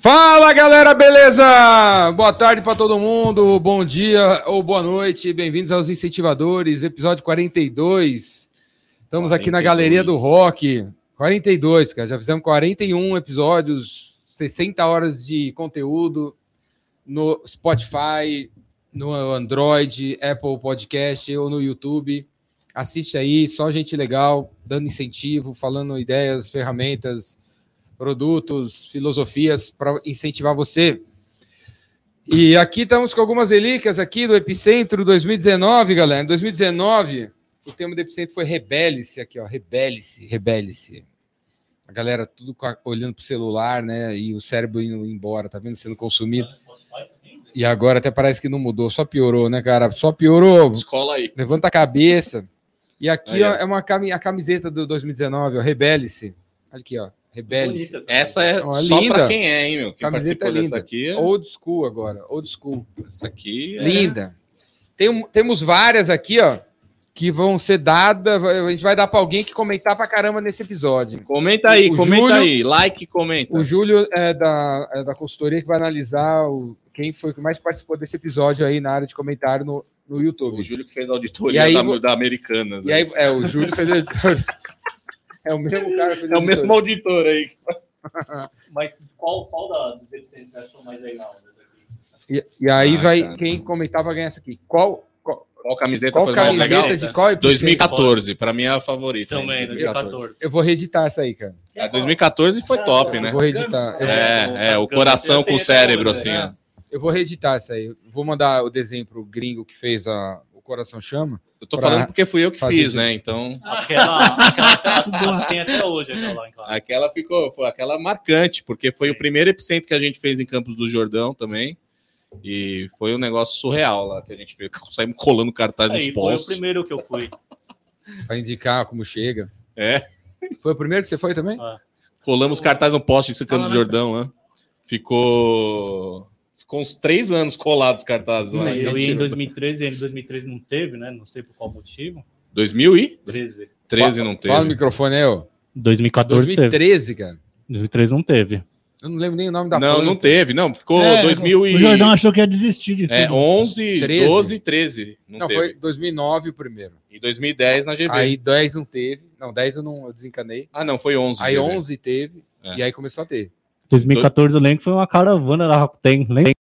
Fala galera, beleza? Boa tarde para todo mundo, bom dia ou boa noite, bem-vindos aos Incentivadores, episódio 42. Estamos 42. aqui na Galeria do Rock. 42, cara, já fizemos 41 episódios, 60 horas de conteúdo no Spotify, no Android, Apple Podcast ou no YouTube. Assiste aí, só gente legal, dando incentivo, falando ideias, ferramentas, produtos, filosofias para incentivar você. E aqui estamos com algumas relíquias aqui do Epicentro 2019, galera. Em 2019, o tema do Epicentro foi rebele-se aqui, ó, rebele-se, rebele-se. A galera tudo olhando pro celular, né, e o cérebro indo embora, tá vendo, sendo consumido. E agora até parece que não mudou, só piorou, né, cara? Só piorou. Escola aí. Levanta a cabeça. E aqui aí, ó, é uma a camiseta do 2019, ó, rebele-se. Aqui, ó. Rebelde. Essa é Ó, só linda. pra quem é, hein, meu? Quem Camiseta é linda. aqui. É... Old school agora, old school. Essa aqui é... Linda. Tem, temos várias aqui, ó, que vão ser dadas. A gente vai dar para alguém que comentar pra caramba nesse episódio. Comenta aí, o comenta Júlio, aí. Like, comenta. O Júlio é da, é da consultoria que vai analisar o, quem foi que mais participou desse episódio aí na área de comentário no, no YouTube. O Júlio que fez a auditoria aí, da, da Americanas. E aí, é, o Júlio fez a auditoria. É o mesmo cara. É o mesmo auditor aí. Mas qual, qual da, dos episódios você achou mais legal? E, e aí ah, vai, cara. quem comentar vai ganhar essa aqui. Qual, qual, qual camiseta qual foi camiseta mais legal? De qual 2014, para mim é a favorita. Também, 2014. Eu vou reeditar essa aí, cara. É, 2014 foi top, né? Eu vou reeditar. É, é, o coração com o cérebro, assim, ó. Eu vou reeditar essa aí. Vou mandar o desenho pro gringo que fez a, Coração Chama. Eu tô falando porque fui eu que fiz, né? Então. Aquela, aquela tem até hoje, aquela Aquela ficou, foi aquela marcante, porque foi Sim. o primeiro epicentro que a gente fez em Campos do Jordão também. E foi um negócio surreal lá que a gente fez. Saímos colando cartaz nos postos. Foi o primeiro que eu fui. Para indicar como chega. É. Foi o primeiro que você foi também? É. Colamos cartaz no poste em Campos do Jordão lá. Ficou com uns três anos colados cartazes lá. Eu ia em 2013 e em 2013 não teve, né? Não sei por qual motivo. 2013. 13 não teve. Fala o microfone aí, ó. 2014 2013, teve. cara. 2013 não teve. Eu não lembro nem o nome da Não, não teve, não. Ficou é, 2000 e... O Jordão achou que ia desistir de tudo. É, 11, 13. 12 13. Não, não foi 2009 o primeiro. E 2010 na GB. Aí 10 não teve. Não, 10 eu não eu desencanei. Ah, não, foi 11. Aí GB. 11 teve. É. E aí começou a ter. 2014 eu lembro que foi uma caravana da Rakuten. Lembra?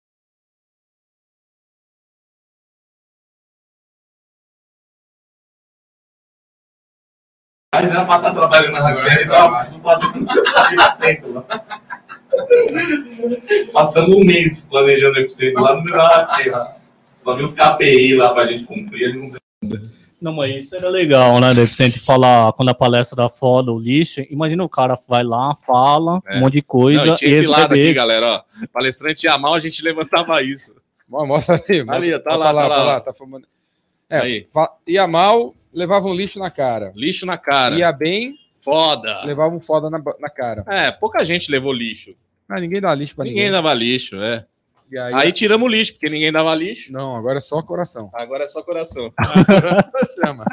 Mas era pra estar trabalhando na Raguera e tava fazendo lá. Passando um mês planejando o episódio lá no lá. Só vi uns KPI lá pra gente cumprir. Não... não, mas isso era legal, né? De repente falar quando a palestra da foda, o lixo. Imagina o cara vai lá, fala é. um monte de coisa. Não, tinha esse lado aqui, galera. Ó. Palestrante ia mal, a gente levantava isso. Mostra ali. Mostra. Ali, tá, lá, tá lá, tá lá. Tá formando... É, aí. ia mal, levavam um lixo na cara. Lixo na cara. Ia bem. Foda. Levavam um foda na, na cara. É, pouca gente levou lixo. Ah, ninguém dá lixo pra ninguém. Ninguém dava lixo, é. Aí, aí, tiramos o lixo, porque ninguém dava lixo. Não, agora é só coração. Agora é só coração. Agora só chama.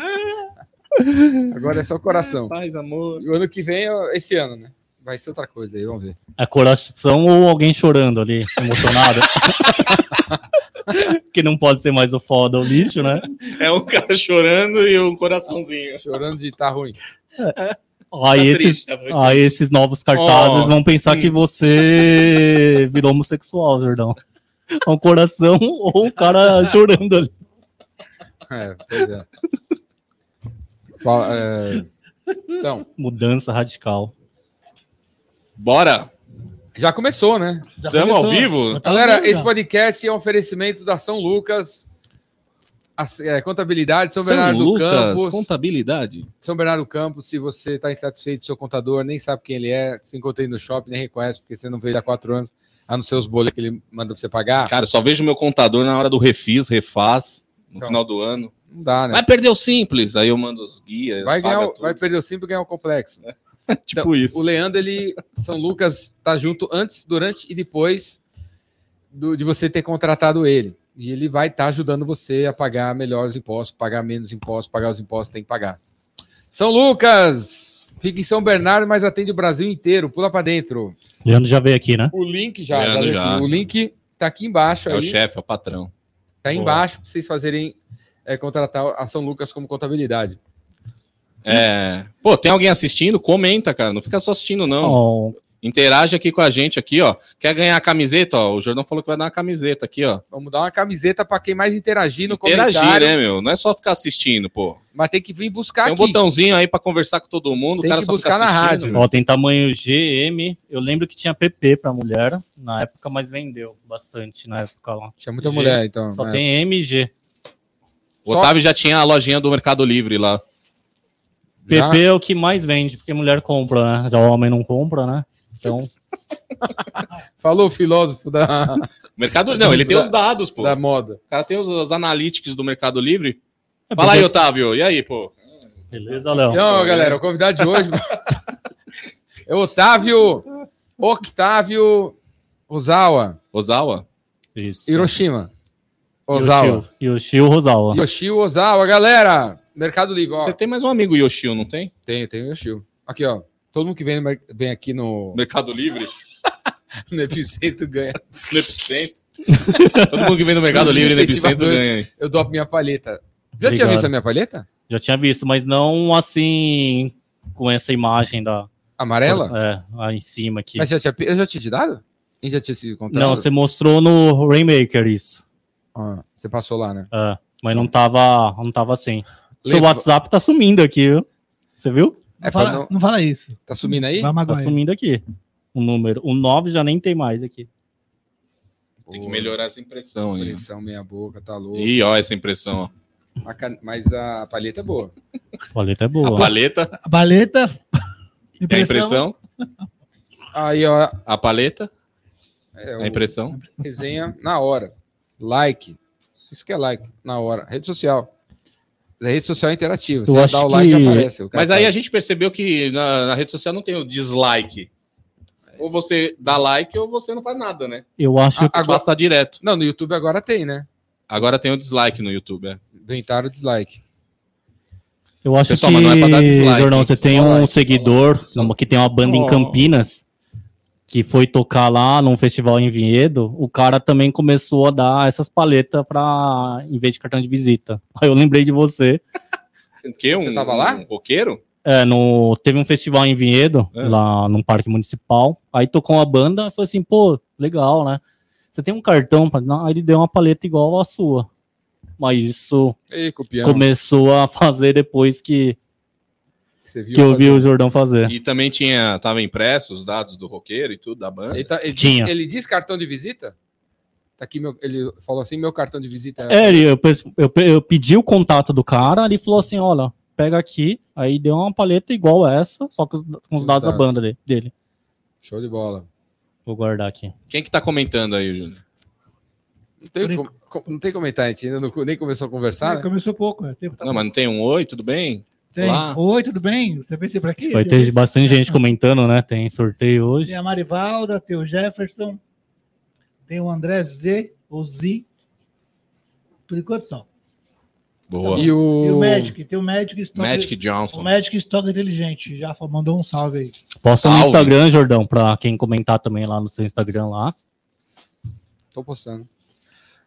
Agora é só coração. Paz, amor. E o ano que vem, esse ano, né? Vai ser outra coisa aí, vamos ver. É coração ou alguém chorando ali, emocionado? que não pode ser mais o foda o lixo, né? É um cara chorando e um coraçãozinho. Chorando de tá ruim. É. Aí, tá esses, triste, tá aí esses novos cartazes oh. vão pensar que você virou homossexual, Zerdão. É um coração ou um cara chorando ali. É, pois é. é. Então. Mudança radical. Bora! Já começou, né? Estamos ao vivo? Galera, esse podcast é um oferecimento da São Lucas, a, é, Contabilidade, São, São Bernardo Lucas, do Campos. Contabilidade. São Bernardo do Campos, se você está insatisfeito com seu contador, nem sabe quem ele é, se encontrei no shopping, nem reconhece, porque você não veio há quatro anos, a não ser os boletos que ele manda para você pagar. Cara, só vejo meu contador na hora do refis, refaz, no então, final do ano. Não dá, né? Vai perder o simples, aí eu mando os guias. Vai, ganhar, vai perder o simples e ganhar o complexo. É. tipo então, isso. O Leandro, ele, São Lucas, tá junto antes, durante e depois do, de você ter contratado ele. E ele vai estar tá ajudando você a pagar melhores impostos, pagar menos impostos, pagar os impostos que tem que pagar. São Lucas! Fica em São Bernardo, mas atende o Brasil inteiro. Pula para dentro. Leandro já veio aqui, né? O link já. Já, já. O link tá aqui embaixo. É o aí. chefe, é o patrão. Tá Boa. embaixo para vocês fazerem é, contratar a São Lucas como contabilidade. É... Pô, tem alguém assistindo? Comenta, cara. Não fica só assistindo, não. Ó, Interage aqui com a gente aqui, ó. Quer ganhar a camiseta, ó? O Jordão falou que vai dar uma camiseta aqui, ó. Vamos dar uma camiseta para quem mais interagir no Interagir, comentário. né, meu? Não é só ficar assistindo, pô. Mas tem que vir buscar Tem um aqui. botãozinho aí pra conversar com todo mundo. Tem o cara que só buscar na rádio. ó, tem tamanho GM. Eu lembro que tinha PP pra mulher na época, mas vendeu bastante na época lá. Tinha muita G. mulher, então. Só é. tem MG. O Otávio já tinha a lojinha do Mercado Livre lá. Já? PP é o que mais vende, porque mulher compra, né? Já o homem não compra, né? Então, Falou o filósofo da, Mercado Não, ele tem os dados, pô. da moda. O cara tem os, os analytics do Mercado Livre. é Fala aí, Otávio. E aí, pô? Beleza, Léo? Então, galera, o convidado de hoje é o Otávio Octávio Ozawa, Ozawa? Isso. Hiroshima. Ozawa. Yoshio, Yoshio Rosawa. Yoshio Ozawa, galera. Mercado Livre, ó. Você tem mais um amigo Yoshio, não tem? Tem, tem o Yoshio. Aqui, ó. Todo mundo que vem, vem aqui no, Mercado Livre? no Epicentro ganha. No Epicentro. Todo mundo que vem no Mercado Livre no Epicentro ganha aí. Eu dou a minha palheta. Já tinha Obrigado. visto a minha palheta? Já tinha visto, mas não assim com essa imagem da. Amarela? É, lá em cima aqui. Mas já tinha, eu já tinha te dado? A gente já tinha sido encontrado? Não, você mostrou no Rainmaker isso. Ah, você passou lá, né? É, mas não tava, não tava assim. Seu Lembra- WhatsApp tá sumindo aqui, viu? Você viu? É Não fala, não- não fala isso. Tá sumindo aí? Tá sumindo aqui. O número. O 9 já nem tem mais aqui. Tem que melhorar essa impressão aí. Impressão meia boca, tá louco. Ih, ó, essa impressão, ó. A Mas a palheta é boa. A paleta é A boa. paleta, A baleta. é a impressão. Aí, ó. A paleta, É a impressão. resenha na hora. Like. Isso que é like, na hora. Rede social. A rede social é interativa. Você dá o like que- aparece. o cara Mas aí tá- a gente percebeu que na, na rede social não tem o dislike. Ou você dá like ou você não faz nada, né? Eu acho A- que. Agora- Passa direto. Não, no YouTube agora tem, né? Agora tem o dislike no YouTube, é. Inventaram o dislike. Eu acho Pessoal, que, mas não é pra dar dislike, hein? você tem um like, seguidor like, que tem uma banda em Oh. Campinas que foi tocar lá num festival em Vinhedo. O cara também começou a dar essas paletas para em vez de cartão de visita. Aí eu lembrei de você. O quê? Um, Você tava lá? Um roqueiro? É, no, teve um festival em Vinhedo, É. lá num parque municipal. Aí tocou uma banda e falou assim: pô, legal, né? Você tem um cartão? Pra... Não, Aí ele deu uma paleta igual a sua. Mas isso Ei, começou a fazer depois que, Você viu que eu fazer. vi o Jordão fazer. E também tinha, tava impresso os dados do roqueiro e tudo, da banda. Ele, tá- ele Tinha. Diz, ele diz cartão de visita? Tá aqui meu, ele falou assim: meu cartão de visita É, ele- eu, eu, eu pedi o contato do cara, ele falou assim: olha, pega aqui. Aí deu uma paleta igual essa, só com os, com os Os dados da banda de- dele. Show de bola. Vou guardar aqui. Quem que tá comentando aí, Júnior? Não tem, com- não tem comentário, a gente ainda não- nem começou a conversar. É, né? começou pouco. é, tempo tá Não, bom. mas não tem um oi, tudo bem? Tem. Olá. Oi, tudo bem? Você veio sempre aqui? Vai ter bastante gente comentando, né? Tem sorteio hoje. Tem a Marivalda, tem o Jefferson, tem o André Z, o Z. Por enquanto só. Boa. E o, E o Magic, tem o Magic Stock. Magic O Johnson. Magic Stock Inteligente. Já mandou um salve aí. Posta no Salve. Instagram, Jordão, pra quem comentar também lá no seu Instagram lá. Tô postando.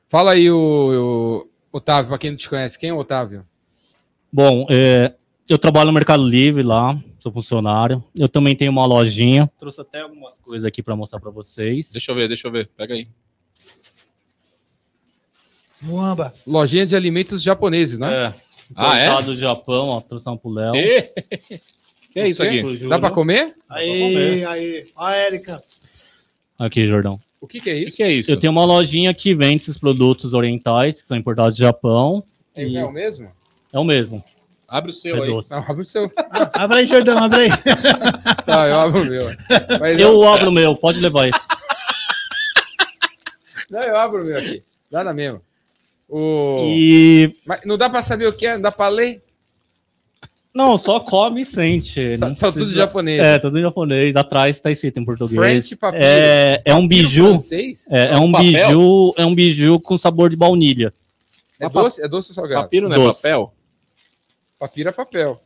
Fala aí, o, o Otávio, pra quem não te conhece, quem é o Otávio? Bom, é, eu trabalho no Mercado Livre lá, sou funcionário. Eu também tenho uma lojinha. Trouxe até algumas coisas aqui pra mostrar pra vocês. Deixa eu ver, deixa eu ver. Pega aí. Muamba. Lojinha de alimentos japoneses, né? É. Ah, é? Importado do Japão, ó, trouxe um pro Léo. Que é isso aqui? Dá pra comer? Aí, aí. Ó, a Érica. Aqui, Jordão. O que, que é O que, isso? que é isso? Eu tenho uma lojinha que vende esses produtos orientais, que são importados do Japão. É, E- é o mesmo? É o mesmo. Abre o seu É aí. doce. Não, abre o seu. Abre aí, Jordão, abre aí. Tá, eu abro o meu. Mas Eu abro o meu, pode levar isso. Não, eu abro o meu aqui. Dá na mesma. O... E. Mas não dá pra saber o que é? Não dá pra ler? Não, só come e sente. Tá, tá tudo precisa- japonês. É, tudo em japonês. Atrás tá escrito em português. French papiro. É, é um biju. francês? É, é É um um biju, é um biju com sabor de baunilha. É doce? É doce ou salgado? Papiro não é Doce. papel? Papiro é papel.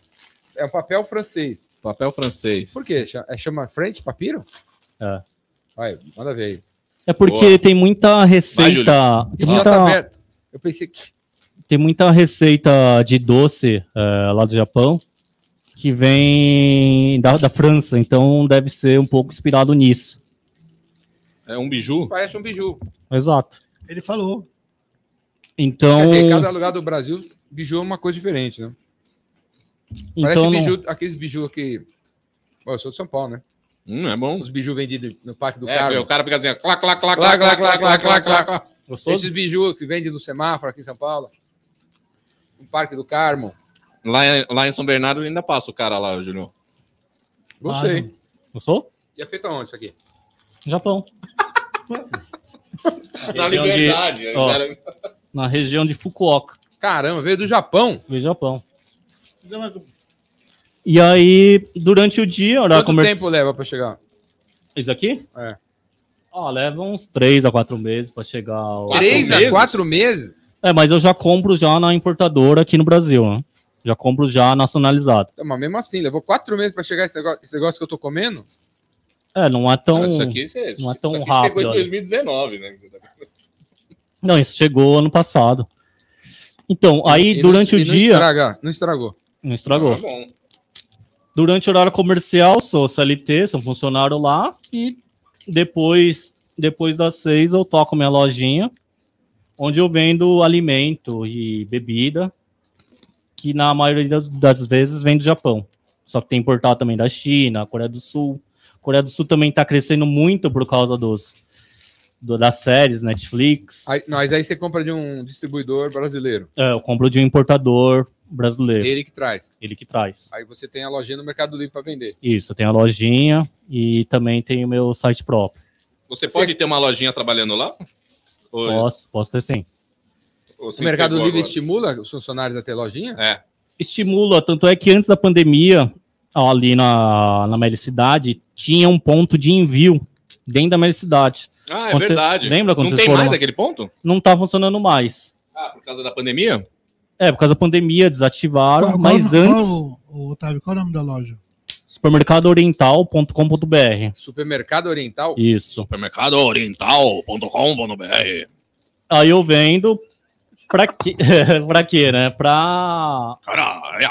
É um papel francês. Papel francês. Por quê? É, chama French papiro? É. Vai, manda ver aí. É porque Boa. tem muita receita. Júlio. tem, Já tá muita, aberto. Eu pensei que. tem muita receita de doce é, lá do Japão que vem da, da França, então deve ser um pouco inspirado nisso. É um biju? Parece um biju. Exato. Ele falou. Então, Quer dizer, cada lugar do Brasil, biju é uma coisa diferente, né? Parece então não- biju, aqueles biju aqui. Bom, eu sou de São Paulo, né? Hum, é bom. Os biju vendidos no Parque do É, Carmo. o cara fica assim, clac, clac, clac, Clá, clac, clá, clá, clá, clá, clá. Gostou? Esses biju que vendem no semáforo aqui em São Paulo. No Parque do Carmo. Lá, em- lá em São Bernardo ainda passa o cara lá, Júlio. Gostei. Ah, Gostou? E é feito aonde isso aqui? Japão. Na Região de- liberdade. ó. cara. Na região de Fukuoka, Caramba, veio do Japão. no Japão. Então, E aí, durante o dia, horário Quanto comercial. tempo leva pra chegar? Isso aqui? É. Ah, leva uns 3 a 4 meses pra chegar. ao- Quatro Três a meses? quatro meses? É, mas eu já compro já na importadora aqui no Brasil, né? Já compro já nacionalizado. Não, mas mesmo assim, levou quatro meses pra chegar esse negócio, esse negócio que eu tô comendo? É, não é tão. Isso aqui, você- não é tão isso aqui rápido, Chegou em olha. 2019, né? Não, isso chegou ano passado. Então, aí E durante não, o e não dia. estraga- não estragou. Não estragou. Tá bom. Durante o horário comercial, sou CLT, sou funcionário lá. E depois, depois das seis, eu toco minha lojinha, onde eu vendo alimento e bebida, que na maioria das- das vezes vem do Japão. Só que tem importado também da China, Coreia do Sul. Coreia do Sul também está crescendo muito por causa dos do- das séries, Netflix. Aí, mas aí você compra de um distribuidor brasileiro. É, eu compro de um importador brasileiro, Ele que traz. ele que traz. Aí você tem a lojinha no Mercado Livre para vender. Isso, eu tenho a lojinha e também tenho o meu site próprio. Você pode ter uma lojinha trabalhando lá? Ou, Posso, posso ter sim. O você Mercado Livre agora? estimula os funcionários a ter lojinha? É. Estimula, tanto é que antes da pandemia, ó, ali na, na Melicidade, tinha um ponto de envio dentro da Melicidade. Ah, é Quando você- verdade. lembra quando Não vocês tem foram mais lá? aquele ponto? Não tá funcionando mais. Ah, por causa da pandemia? É, por causa da pandemia, desativaram, Qual- mas qual- antes, qual, o- Otávio, qual é o nome da loja? supermercadooriental.com.br. Supermercado Oriental? Isso. Supermercadooriental.com.br Aí eu vendo pra quê? pra quê, né? Pra Caralho.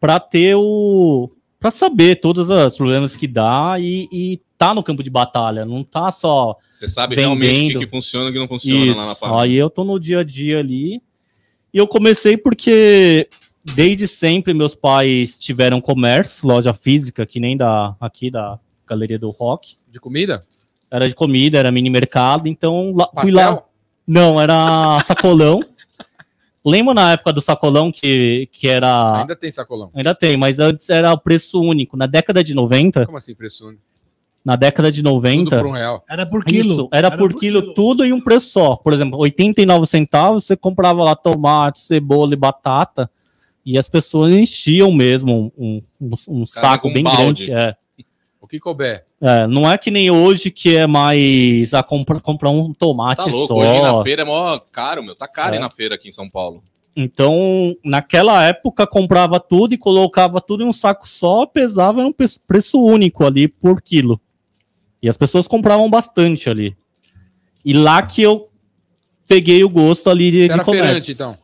para ter o para saber todos os problemas que dá e, e tá no campo de batalha, não tá só Você sabe Vendendo. realmente o que, que funciona e o que não funciona isso. lá na parada. Aí eu tô no dia a dia ali. E eu comecei porque desde sempre meus pais tiveram comércio, loja física, que nem da aqui da Galeria do Rock. De comida? Era de comida, era mini mercado, então lá- fui lá. Não, era sacolão. Lembra na época do sacolão que, que era. Ainda tem sacolão. Ainda tem, mas antes era o preço único. Na década de 90, Como assim, preço único? Na década de Tudo 90, por um real. Era por quilo. isso, era, por, quilo, tudo e um preço só. Por exemplo, 89 centavos, você comprava lá tomate, cebola e batata, e as pessoas enchiam mesmo um, um, um saco bem balde. grande. É. O que couber. É, não é que nem hoje que é mais a compra, comprar um tomate Tá louco, só. hoje na feira é mó caro, meu. Tá caro É. ir na feira aqui em São Paulo. Então, naquela época, comprava tudo e colocava tudo em um saco só, pesava era um pe- preço único ali por quilo. E as pessoas compravam bastante ali. E lá que eu peguei o gosto ali de, Você de era comércio. feirante, então.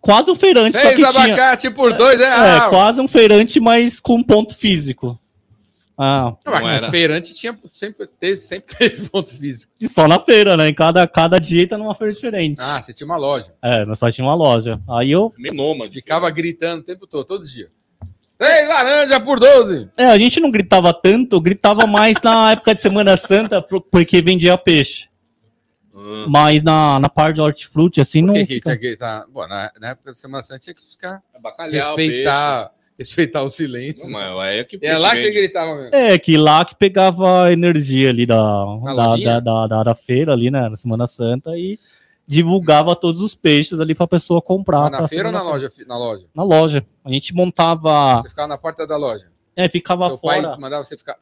Quase um feirante, só Seis que tinha... abacate por dois É, reais. quase um feirante, mas com ponto físico. Ah, Não, era. feirante tinha, sempre, teve, sempre teve ponto físico. e só na feira, né? Em cada, cada dia tá numa feira diferente. Ah, você tinha uma loja. É, meu pai tinha uma loja. Aí eu Meio nômade. Ficava gritando o tempo todo, todo dia. Seis laranja por 12. É, a gente não gritava tanto, gritava mais na época de Semana Santa, porque vendia peixe. Ah, Mas na, na parte de hortifruti, assim, não que, que fica... tinha que gritar? Bom, na, na época da Semana Santa tinha que ficar. bacalhau, respeitar, respeitar o silêncio. Não, é que É lá que gritava mesmo. É, que lá que pegava a energia ali da, da, da, da, da- da feira ali, né, na Semana Santa, e divulgava todos os peixes ali pra pessoa comprar. Mas na feira ou na loja? Na loja. Na loja. A gente montava... Você ficava na porta da loja. É, ficava Seu fora... pai mandava você ficar.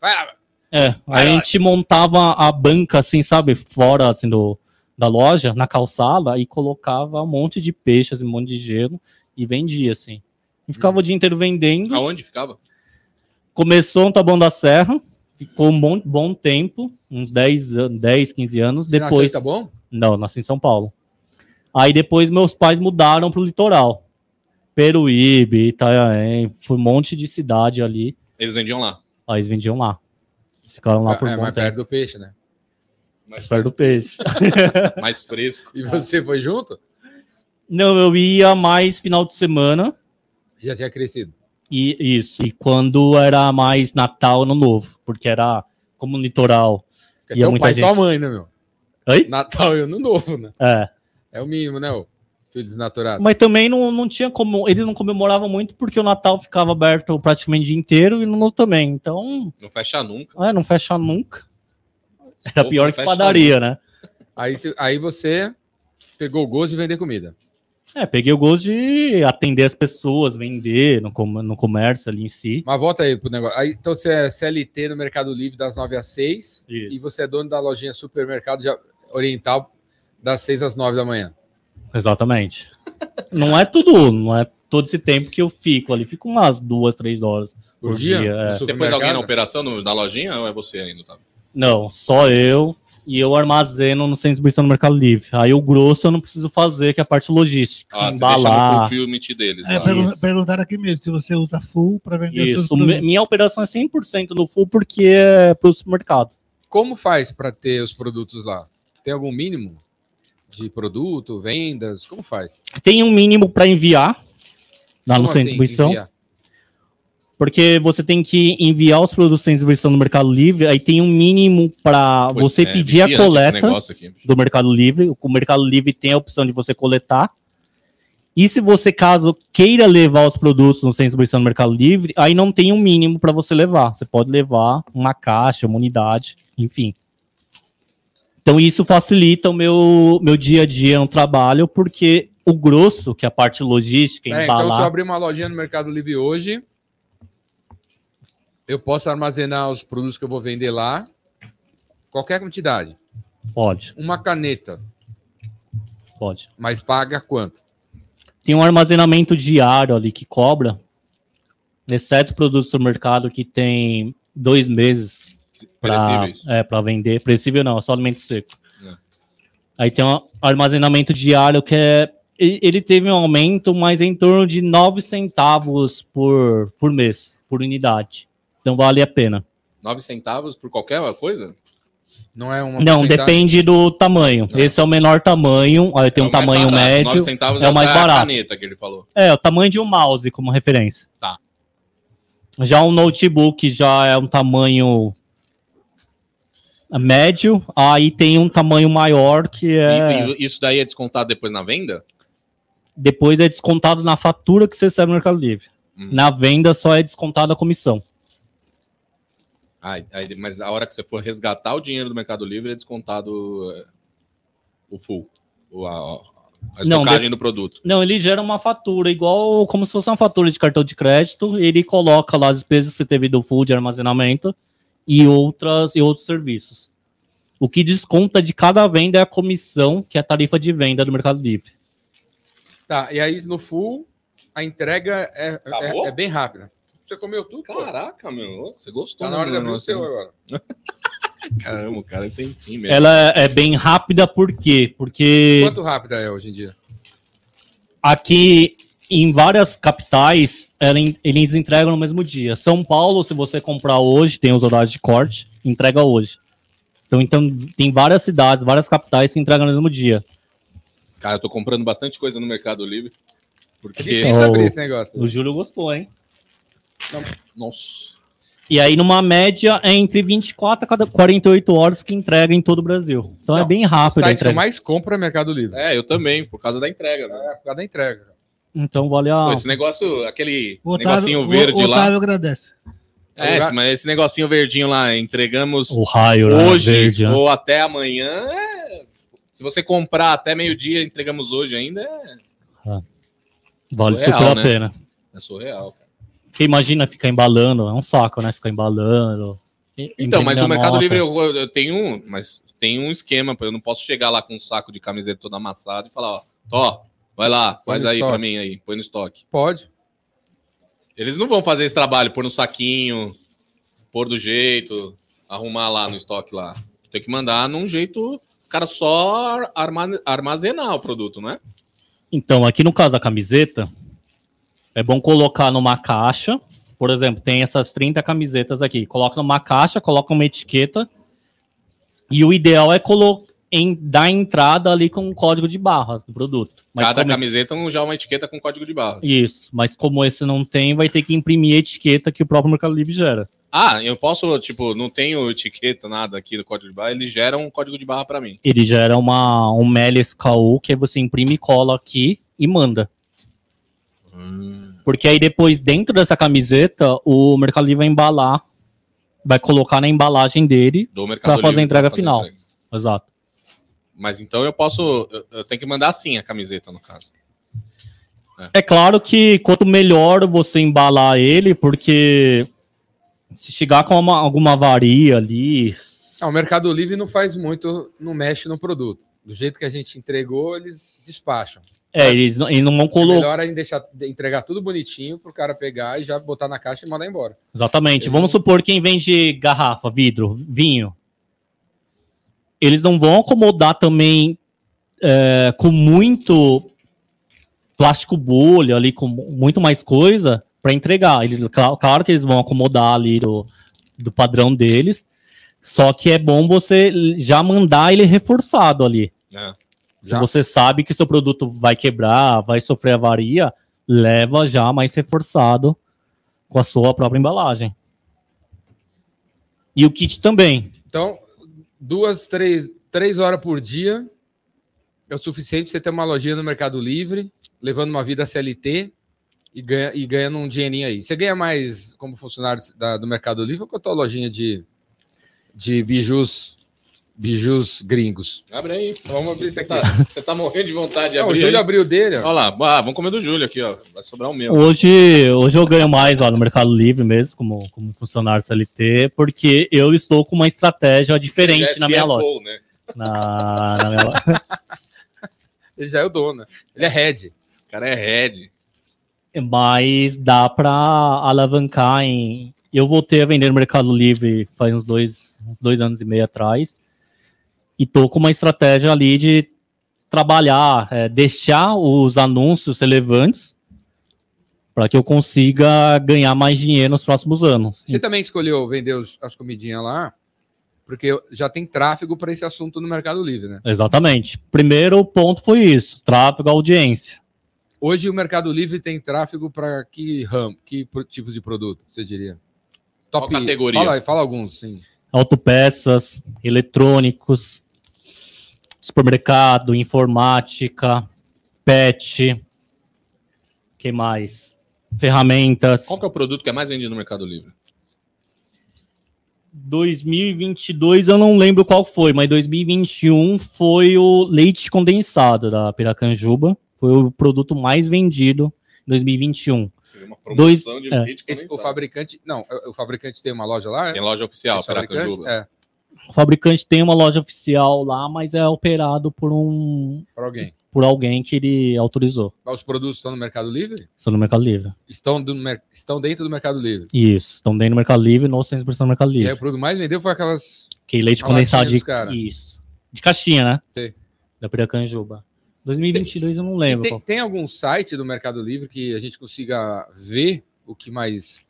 É, Vai, a gente montava a banca, assim, sabe, fora assim, do, da loja, na calçada, e colocava um monte de peixes, um monte de gelo, e vendia, assim. E ficava o dia inteiro vendendo. Aonde ficava? Começou no Taboão da Serra, ficou um bom, bom tempo, uns 10, an- 10, 15 anos. Você Depois. nasceu, tá bom? Não, nasci em São Paulo. Aí depois meus pais mudaram pro litoral. Peruíbe, Itanhaém, foi um monte de cidade ali. Eles vendiam lá. Aí eles vendiam lá. Eles Ficaram lá por é bom mais tempo. perto do peixe, né? Mais, Perto do peixe. mais fresco. E você foi junto? Não, eu ia mais final de semana. Já tinha crescido. E isso. E quando era mais Natal, Ano Novo. Porque era como litoral. Porque E é muita pai e tua gente. mãe, né, meu? Oi? Natal e Ano Novo, né? É. É o mínimo, né, o filho desnaturado. Mas também não, não tinha como. Eles não comemoravam muito porque o Natal ficava aberto praticamente o dia inteiro e no Novo também. Então, Não fecha nunca. é, não fecha nunca. Era Opa, pior que padaria, né? Aí, você- aí você pegou o gosto de vender comida. É, peguei o gosto de atender as pessoas, vender no, com- no comércio ali em si. Mas volta aí pro negócio. Aí, então você é CLT no Mercado Livre das 9 às 6 e Isso. você é dono da lojinha supermercado oriental das 6 às 9 da manhã. Exatamente. não é tudo, não é todo esse tempo que eu fico ali. Fico umas duas, três horas. Por, Por dia? dia, é. Você supermercado? alguém na operação no- na lojinha ou é você ainda? Tá? Não, só eu. E eu armazeno no centro de distribuição do Mercado Livre. Aí o grosso eu não preciso fazer, que é a parte logística. Ah, você deixa no embalar. fulfillment deles. É, pergun- Isso. perguntaram aqui mesmo se você usa full para vender Isso. produtos. Minha operação é 100% no full porque é para o supermercado. Como faz para ter os produtos lá? Tem algum mínimo de produto, vendas? Como faz? Tem um mínimo para enviar lá no Como centro de assim, distribuição. enviar? Porque você tem que enviar os produtos sem distribuição no Mercado Livre, aí tem um mínimo para você é, pedir a coleta do Mercado Livre. O Mercado Livre tem a opção de você coletar. E se você, caso queira levar os produtos no sem distribuição no Mercado Livre, aí não tem um mínimo para você levar. Você pode levar uma caixa, uma unidade, enfim. Então isso facilita o meu, meu dia a dia no trabalho, porque o grosso, que é a parte logística, Peraí, então, se eu embalar... abrir uma lojinha no Mercado Livre hoje, eu posso armazenar os produtos que eu vou vender lá, qualquer quantidade. Pode, Uma caneta, pode. mas paga quanto? tem um armazenamento diário ali que cobra, exceto produtos do mercado que tem dois meses para é, pra vender. Perecível não, é só alimento seco. É. Aí tem um armazenamento diário que é. Ele teve um aumento, mas em torno de 9 centavos por, por mês, por unidade. Então vale a pena. 9 centavos por qualquer coisa? Não é uma Não, porcentagem? depende do tamanho. Não. Esse é o menor tamanho, aí tem É um tamanho barato. médio. 9 centavos é o mais barato. caneta que ele falou. É, o tamanho de um mouse como referência. Tá. Já um notebook já é um tamanho médio, aí tem um tamanho maior que é. E, e isso daí é descontado depois na venda? Depois é descontado na fatura que você recebe no Mercado Livre. Hum. Na venda só é descontada a comissão. Ah, aí- mas a hora que você for resgatar o dinheiro do Mercado Livre é descontado é, o full. O, a, a Não, estocagem do produto. Não, ele gera uma fatura, igual como se fosse uma fatura de cartão de crédito. Ele coloca lá as despesas que você teve do full de armazenamento e, outras, e outros serviços. O que desconta de cada venda é a comissão, que é a tarifa de venda do Mercado Livre. Tá, e aí no full, a entrega é, é, é bem rápida. Você comeu tudo? pô? Caraca, meu, você gostou. Tá na hora de né, abrir o seu né? agora. Caramba, o cara é sem fim mesmo. Ela é bem rápida, por quê? Porque Quanto rápida é hoje em dia? aqui em várias capitais eles entregam no mesmo dia. São Paulo, se você comprar hoje, tem os horários de corte, entrega hoje. Então, então tem várias cidades, várias capitais que entregam no mesmo dia. Cara, eu tô comprando bastante coisa no Mercado Livre. É Porque. difícil Oh. abrir esse negócio. O Júlio gostou, hein? Nossa. E aí, numa média, é entre 24 a cada 48 horas que entrega em todo o Brasil. Então é Não, bem O rápido a site que eu mais compro é Mercado Livre. É, eu também, por causa da entrega, né? É, por causa da entrega. Então vale a. Pô, esse negócio, aquele O negocinho o- verde o lá. Otávio agradece. É, esse- mas esse negocinho verdinho lá, entregamos O raio né, hoje verde, né? ou até amanhã. é- Se você comprar até meio-dia, entregamos hoje ainda, é, Vale Real, super né? a pena. é surreal. cara. Porque imagina ficar embalando, é um saco, né? Ficar embalando. Então, mas o Mercado nota. Livre eu, eu tenho um, mas tem um esquema, eu não posso chegar lá com um saco de camiseta todo amassado e falar, ó, ó, vai lá, Põe faz aí estoque. pra mim aí, põe no estoque. Pode. Eles não vão fazer esse trabalho, pôr no saquinho, pôr do jeito, arrumar lá no estoque lá. Tem que mandar num jeito, cara, só arma- armazenar o produto, não é? Então, aqui no caso da camiseta, é bom colocar numa caixa. Por exemplo, tem essas 30 camisetas aqui. Coloca numa caixa, coloca uma etiqueta. E o ideal é em, dar entrada ali com o código de barras do produto. Mas Cada como esse- camiseta já é uma etiqueta com código de barras. Isso, mas como esse não tem, vai ter que imprimir a etiqueta que o próprio Mercado Livre gera. Ah, eu posso, tipo, não tenho etiqueta, nada aqui do código de barra, ele gera um código de barra pra mim. Ele gera uma, um MLSKU que aí você imprime e cola aqui e manda. Porque aí depois, dentro dessa camiseta, o Mercado Livre vai embalar, vai colocar na embalagem dele. Do Mercado Pra fazer a entrega fazer final. entrega. Exato. Mas então eu posso, eu, eu tenho que mandar assim a camiseta, no caso. É claro que quanto melhor você embalar ele, porque se chegar com uma- alguma avaria ali. Ah, o Mercado Livre não faz muito, não mexe no produto. Do jeito que a gente entregou, eles despacham. É, eles, não- eles não vão É colocar. melhor a gente deixar, entregar tudo bonitinho pro cara pegar e já botar na caixa e mandar embora. Exatamente. Eu Vamos não- supor quem vende garrafa, vidro, vinho. Eles não vão acomodar também é, com muito plástico bolha ali, com muito mais coisa para entregar. Eles, cla- claro que eles vão acomodar ali do, do padrão deles. Só que é bom você já mandar ele reforçado ali. Se você sabe que seu produto vai quebrar, vai sofrer avaria, leva já mais reforçado com a sua própria embalagem. E o kit também. Então, duas, três, três horas por dia é o suficiente pra você ter uma lojinha no Mercado Livre, levando uma vida CLT e, ganha, e ganhando um dinheirinho aí. Você ganha mais como funcionário da- do Mercado Livre ou com a tua lojinha de, de bijus, bijus gringos? Abre aí. Vamos abrir isso Você aqui. tá, você tá morrendo de vontade de Não, o abrir. Júlio aí? abriu dele. ó. Olha lá, ah, vamos comer do Júlio aqui, ó. Vai sobrar o meu. Hoje, hoje eu ganho mais ó, no Mercado Livre mesmo, como, como funcionário CLT, porque eu estou com uma estratégia diferente é na minha. Né? Na, na minha loja. Ele já é o dono. Ele é head. O cara é head. Mas dá para alavancar em. Eu voltei a vender no Mercado Livre faz uns dois, uns dois anos e meio atrás. E tô com uma estratégia ali de trabalhar, é, deixar os anúncios relevantes para que eu consiga ganhar mais dinheiro nos próximos anos. Você também escolheu vender os- as comidinhas lá, porque já tem tráfego para esse assunto no Mercado Livre, né? Exatamente. Primeiro ponto foi isso: tráfego, audiência. Hoje o Mercado Livre tem tráfego para que ram, que tipos de produto, você diria? Qual categoria? Fala, fala alguns, sim. Autopeças, eletrônicos, supermercado, informática, pet, que mais? Ferramentas. Qual que é o produto que é mais vendido no Mercado Livre? 2022 eu não lembro qual foi, mas 2021 foi o leite condensado da Piracanjuba. Foi o produto mais vendido em 2021. Teve uma Dois- promoção de é. leite Esse, o condensado. fabricante, não, o o fabricante tem uma loja lá? Tem loja oficial? Piracanjuba. É, O fabricante tem uma loja oficial lá, mas é operado por um para alguém. por alguém que ele autorizou. Os produtos estão no Mercado Livre? Estão no Mercado Livre. Estão, do, estão dentro do Mercado Livre. Isso, estão dentro do Mercado Livre, no 100% do Mercado E aí Livre. o produto mais vendeu foi aquelas. Que leite condensado de isso. De caixinha, né? Sei. Da Piracanjuba. 2022 eu não lembro. Tem, tem algum site do Mercado Livre que a gente consiga ver o que mais.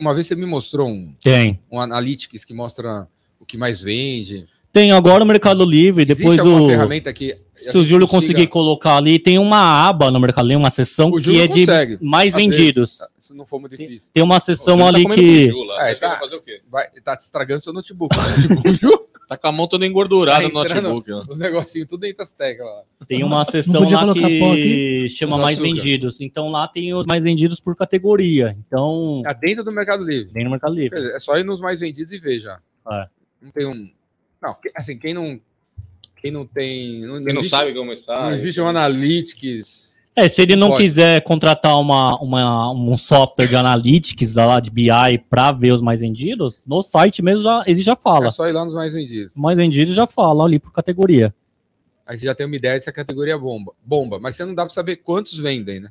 Uma vez você me mostrou um, Tem. um Analytics que mostra o que mais vende. Tem agora o Mercado Livre, depois Existe o ferramenta que. se o Júlio conseguir colocar ali, tem uma aba no Mercado Livre, uma seção O que é de consegue. mais Às vendidos. vezes, se não for muito difícil. Tem uma seção tá ali que. É, tá. fazer o quê? Vai, tá estragando seu notebook. O notebook Ju, Tá com a mão toda engordurada Tá no notebook. ó. os negocinhos tudo dentro das teclas lá. tem uma seção lá que chama mais açúcar. vendidos. Então lá tem os mais vendidos por categoria. Então, Tá dentro do Mercado Livre. tem no Mercado Livre. dizer, É só ir nos mais vendidos e ver já. É. Não tem um. Não, assim, quem não. Quem não tem. Não, Quem não existe- sabe como está. Não existe um Analytics. É, se ele não Pode. quiser contratar uma, uma- um software de analytics da lá de BI para ver os mais vendidos, no site mesmo já, ele já fala. É só ir lá nos mais vendidos. Mais vendidos já fala ali por categoria. Aí você já tem uma ideia se a categoria bomba. Bomba. Mas você não dá para saber quantos vendem, né?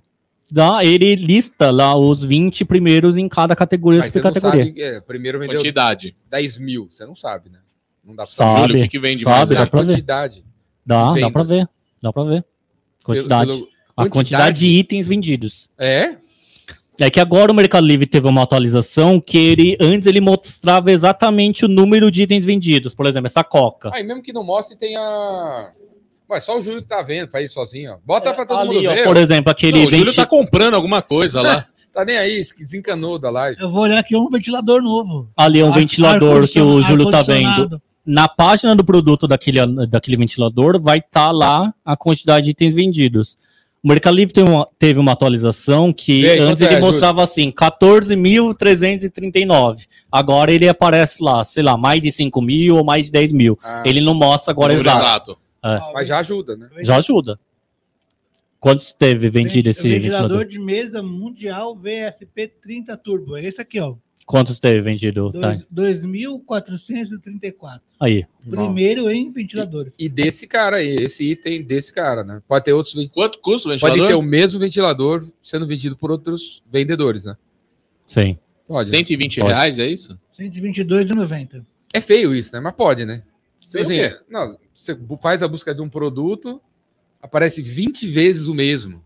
Dá, ele lista lá os 20 primeiros em cada categoria, não subcategoria. sabe, é, primeiro vendeu Quantidade. 10 mil, você não sabe, né? Não dá pra Sabe. Júlio, o que, que vende sabe, mais? dá quantidade. Dá, dá pra ver. Dá pra ver. Quantidade. Pelo- pelo- a quantidade de itens vendidos. É? É que agora o Mercado Livre teve uma atualização que ele antes ele mostrava exatamente o número de itens vendidos. Por exemplo, essa coca. Aí mesmo que não mostre, tem a. Mas só o Júlio que tá vendo pra ir sozinho, ó. Bota É, pra todo ali, mundo ó, ver. por exemplo, aquele Não, o Júlio tá comprando alguma coisa lá. Tá nem aí, desencanou da live. Eu vou olhar aqui um ventilador novo. ali é um Ar- ventilador que o Júlio tá vendo. Na página do produto daquele, daquele ventilador vai estar lá a quantidade de itens vendidos. O Mercado Livre teve uma, teve uma atualização que aí, antes ele é, mostrava assim, 14.339. Agora ele aparece lá, sei lá, mais de 5 mil ou mais de 10 mil. Ah, Ele não mostra agora Número exato. Ó, Mas já ajuda, né? Já ajuda. Quantos teve vendido esse ventilador ventilador? de mesa mundial VSP 30 Turbo. É esse aqui, ó. Quantos teve vendido? Tá. Dois- 2.434. Aí. Primeiro em ventiladores. E desse cara aí, esse item desse cara, né? Pode ter outros. Quanto custa o Pode ventilador? ter o mesmo ventilador sendo vendido por outros vendedores, né? Sim. Pode. né? 120 Pode. reais, é isso? 122,90. É feio isso, né? Mas pode, né? Feio assim, o quê? não, você faz a busca de um produto, aparece 20 vezes o mesmo.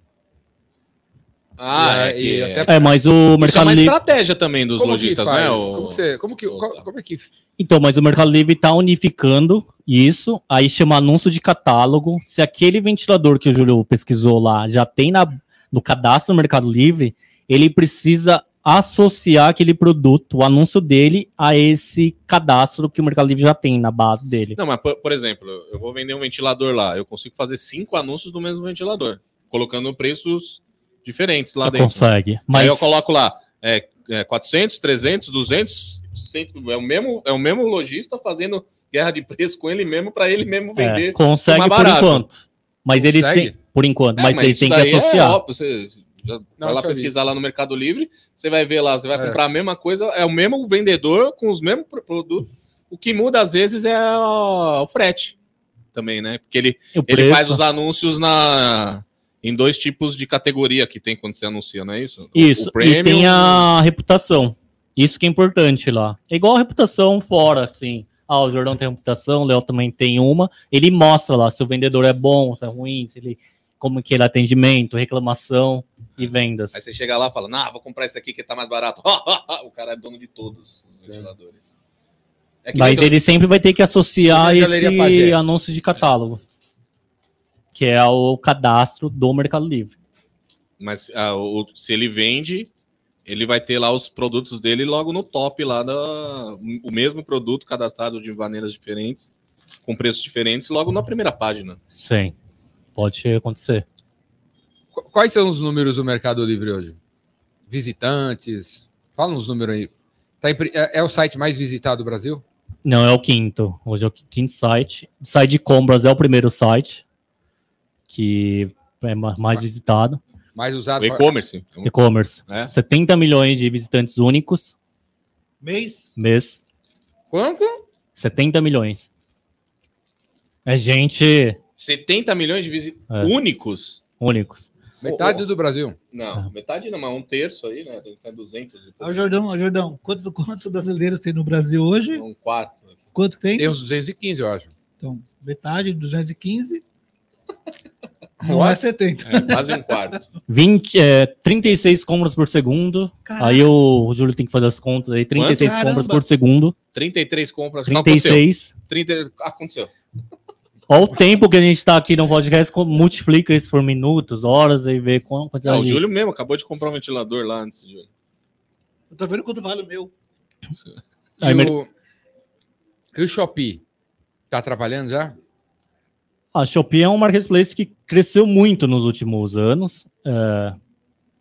Ah, é, que e é. até- É, mas o Isso é Mercado uma Livre. estratégia também dos Como lojistas, né? o- Como, que você- como que, o- qual- como é que. Então, mas o Mercado Livre está unificando isso, aí chama anúncio de catálogo. Se aquele ventilador que o Júlio pesquisou lá já tem na, no cadastro do Mercado Livre, ele precisa associar aquele produto, o anúncio dele, a esse cadastro que o Mercado Livre já tem na base dele. Não, mas por, por exemplo, eu vou vender um ventilador lá, eu consigo fazer cinco anúncios do mesmo ventilador, colocando preços diferentes lá Você dentro. consegue. Mas Aí eu coloco lá é, é, 400, 300, 200, 100, é o mesmo é o mesmo lojista fazendo guerra de preço com ele mesmo para ele mesmo é, vender. consegue mais por enquanto. Mas ele Consegue? tem, por enquanto, É, mas, ele isso tem que é associar. óbvio, você já vai lá pesquisar lá no Mercado Livre, você vai ver lá, você vai É. comprar a mesma coisa, é o mesmo vendedor com os mesmos pro- produtos. O que muda às vezes é o, frete também, né? Porque ele Ele faz os anúncios na em dois tipos de categoria que tem quando você anuncia, não é isso? Isso, O premium, e tem a reputação. Isso que é importante lá. É igual a reputação fora, assim. Ah, o Jordão tem reputação, o Léo também tem uma. Ele mostra lá se o vendedor é bom, se é ruim, se ele como que ele é atendimento, reclamação e vendas. Aí você chega lá e fala, nah, vou comprar esse aqui que tá mais barato. o cara é dono de todos os ventiladores. É Mas ele sempre vai ter que associar esse Pajé. anúncio de catálogo, que é o cadastro do Mercado Livre. Mas ah, o- se ele vende, ele vai ter lá os produtos dele logo no top lá da o mesmo produto cadastrado de maneiras diferentes, com preços diferentes, logo na primeira página. Sim, pode acontecer. Qu- Quais são os números do Mercado Livre hoje? Visitantes? Fala uns números aí. Tá em é, é o site mais visitado do Brasil? Não, é o quinto. Hoje é o quinto site. O site de compras é o primeiro site que é ma- mais visitado. Mais O usado? e-commerce. E-commerce. É. 70 milhões de visitantes únicos Mês? mês. Quanto? 70 milhões. É gente 70 milhões de visitantes É. únicos. únicos. Metade Oh, do Brasil. Não, metade não, mas um terço aí, né? Tem 200 e Ó, pouco. Jordão, ó, Jordão, quantos, quantos brasileiros tem no Brasil hoje? um quarto. Quanto tem? Tem uns 215, eu acho. Então, metade, 215. Não What? é 70. É, quase um quarto. 20, é, 36 compras por segundo. Caralho. Aí o, o Júlio tem que fazer as contas aí. 36 Caramba. compras por segundo. 33 compras. Não aconteceu. 36. 30... Aconteceu. Olha o tempo que a gente tá aqui no podcast, multiplica isso por minutos, horas e vê Não, quantidade o Júlio mesmo acabou de comprar um ventilador lá antes. Júlio. Eu tô vendo quanto vale o meu. E, Aí, o... e o Shopee? Tá atrapalhando já? A Shopee é um marketplace que cresceu muito nos últimos anos. É,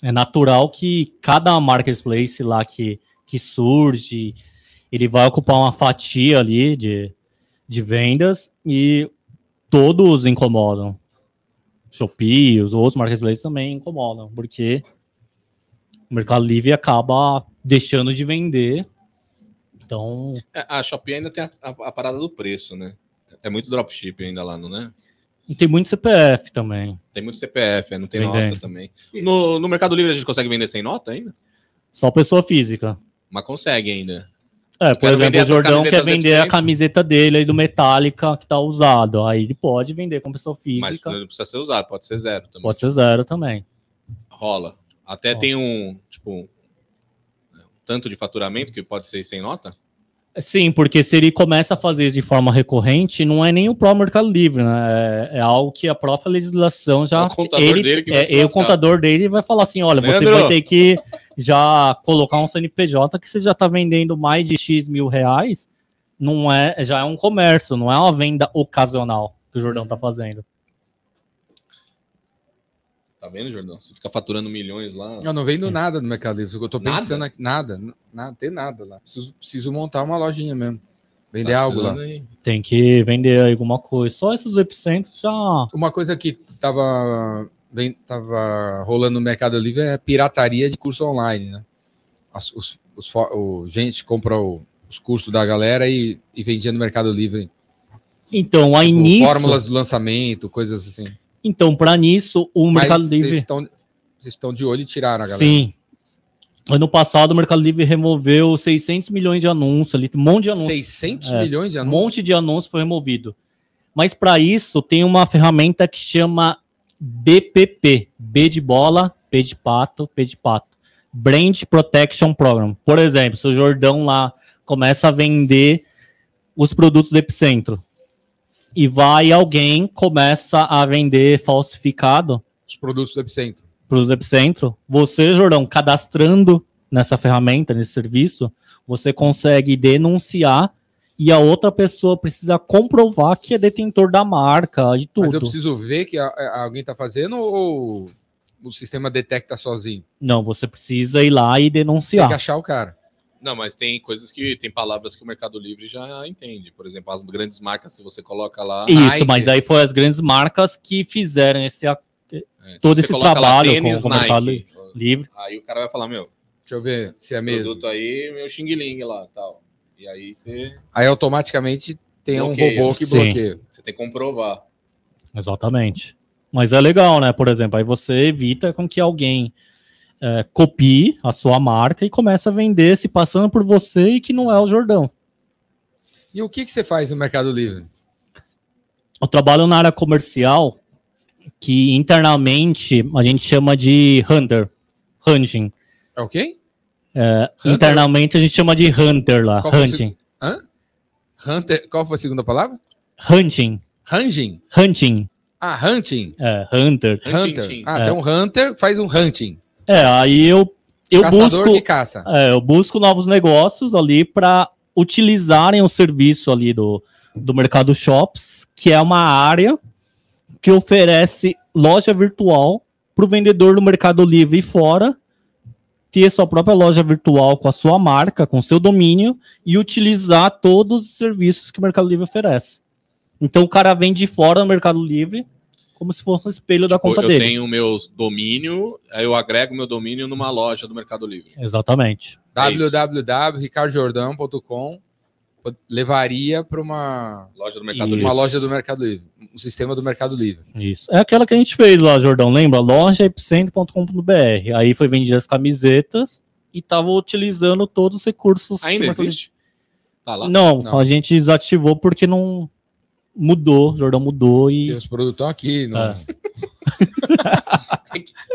é natural que cada marketplace lá que, que surge, ele vai ocupar uma fatia ali de, de vendas e todos incomodam. Shopee, os outros marketplaces também incomodam, porque o Mercado Livre acaba deixando de vender. Então, É, A Shopee ainda tem a, a- a parada do preço, né? É muito dropship ainda lá, não é? E tem muito CPF também. Tem muito CPF, é, não tem Vendendo. nota também. No, no Mercado Livre a gente consegue vender sem nota ainda? Só pessoa física. Mas consegue ainda. É, por exemplo, vender o Jordão quer vender a camiseta dele aí do Metallica que tá usado. Aí ele pode vender com pessoa Mas física. não precisa ser usado, pode ser zero também. Pode ser zero também. Rola. Até Ó. tem um, tipo, um tanto de faturamento que pode ser sem nota? Sim, porque se ele começa a fazer isso de forma recorrente, não é nem o próprio Mercado Livre, né? É, é algo que a própria legislação já. É o contador ele, dele que vai é, e o contador dele vai falar assim: olha, você Leandro! vai ter que já colocar um CNPJ que você já está vendendo mais de X mil reais. Não é, já é um comércio, não é uma venda ocasional que o Jordão tá fazendo. Tá vendo, Jordão? Você fica faturando milhões lá. Eu não vendo nada no Mercado Livre. Eu tô Nada? pensando aqui. Nada, nada, tem nada lá. Preciso, preciso montar uma lojinha mesmo. Vender Tá algo lá. aí. Tem que vender aí alguma coisa. Só esses epicentros já. Uma coisa que tava, bem, tava rolando no Mercado Livre é pirataria de curso online, né? As- os, os, o, gente compra o- os cursos da galera e, e vendia no Mercado Livre. Então, a Tipo, início. Fórmulas de lançamento, coisas assim. Então, para nisso, o Mas Mercado vocês Livre. estão, vocês estão de olho e tiraram a galera. Sim. Ano passado, o Mercado Livre removeu 600 milhões de anúncios ali, um monte de anúncios. 600 É, milhões de Um anúncios. monte de anúncios foi removido. Mas para isso, tem uma ferramenta que chama BPP. B de bola, P de pato, P de pato. Brand Protection Program. Por exemplo, se o Jordão lá começa a vender os produtos do Epicentro e vai alguém começa a vender falsificado, Os produtos do Epicentro. para os Epicentro, você, Jordão, cadastrando nessa ferramenta, nesse serviço, você consegue denunciar e a outra pessoa precisa comprovar que é detentor da marca e tudo. Mas eu preciso ver que a- a- alguém está fazendo ou o sistema detecta sozinho? Não, você precisa ir lá e Tem denunciar. que achar o cara. Não, mas tem coisas que tem palavras que o Mercado Livre já entende. Por exemplo, as grandes marcas, se você coloca lá. Isso, Nike. mas aí foi as grandes marcas que fizeram esse é, todo esse coloca lá trabalho tênis com o Mercado Nike, livre. Aí o cara vai falar, meu, Deixa eu ver se é mesmo. produto aí, meu xing ling lá tal. E aí você, Aí automaticamente tem um Bloqueia. robô que Sim. bloqueia. você tem que comprovar. Exatamente. Mas é legal, né? Por exemplo, aí você evita com que alguém é, copie a sua marca e comece a vender se passando por você e que não é o Jordão. E o que, que você faz no Mercado Livre? Eu trabalho na área comercial que internamente a gente chama de hunter, hunting. É o quê? É, Hunter? internamente a gente chama de hunter lá, Qual foi hunting. Hã? Hunter. Qual foi a segunda palavra? Hunting, Hunting. hunting, Ah, hunting. é, hunter. Hunter. Hunting. Ah, É. você é um hunter, faz um hunting. É, aí eu, eu Caçador busco... caça. É, eu busco novos negócios ali para utilizarem o serviço ali do, do Mercado Shops, que é uma área que oferece loja virtual para o vendedor do Mercado Livre e fora ter sua própria loja virtual com a sua marca, com seu domínio e utilizar todos os serviços que o Mercado Livre oferece. Então o cara vem de fora do Mercado Livre como se fosse um espelho da Tipo, conta eu dele. tenho o meu domínio, aí eu agrego meu domínio numa loja do Mercado Livre. Exatamente. É www.ricardojordão.com levaria para uma, Loja do Mercado Isso. Livre. uma loja do Mercado Livre. Um sistema do Mercado Livre. Isso. É aquela que a gente fez lá, Jordão, lembra? lojaepicentro.com.br. Aí foi vendido as camisetas e tava utilizando todos os recursos. que Ainda existe? Tá lá? Não, Não. a gente desativou porque não mudou, Jordão mudou E e os produtos estão aqui. No, É.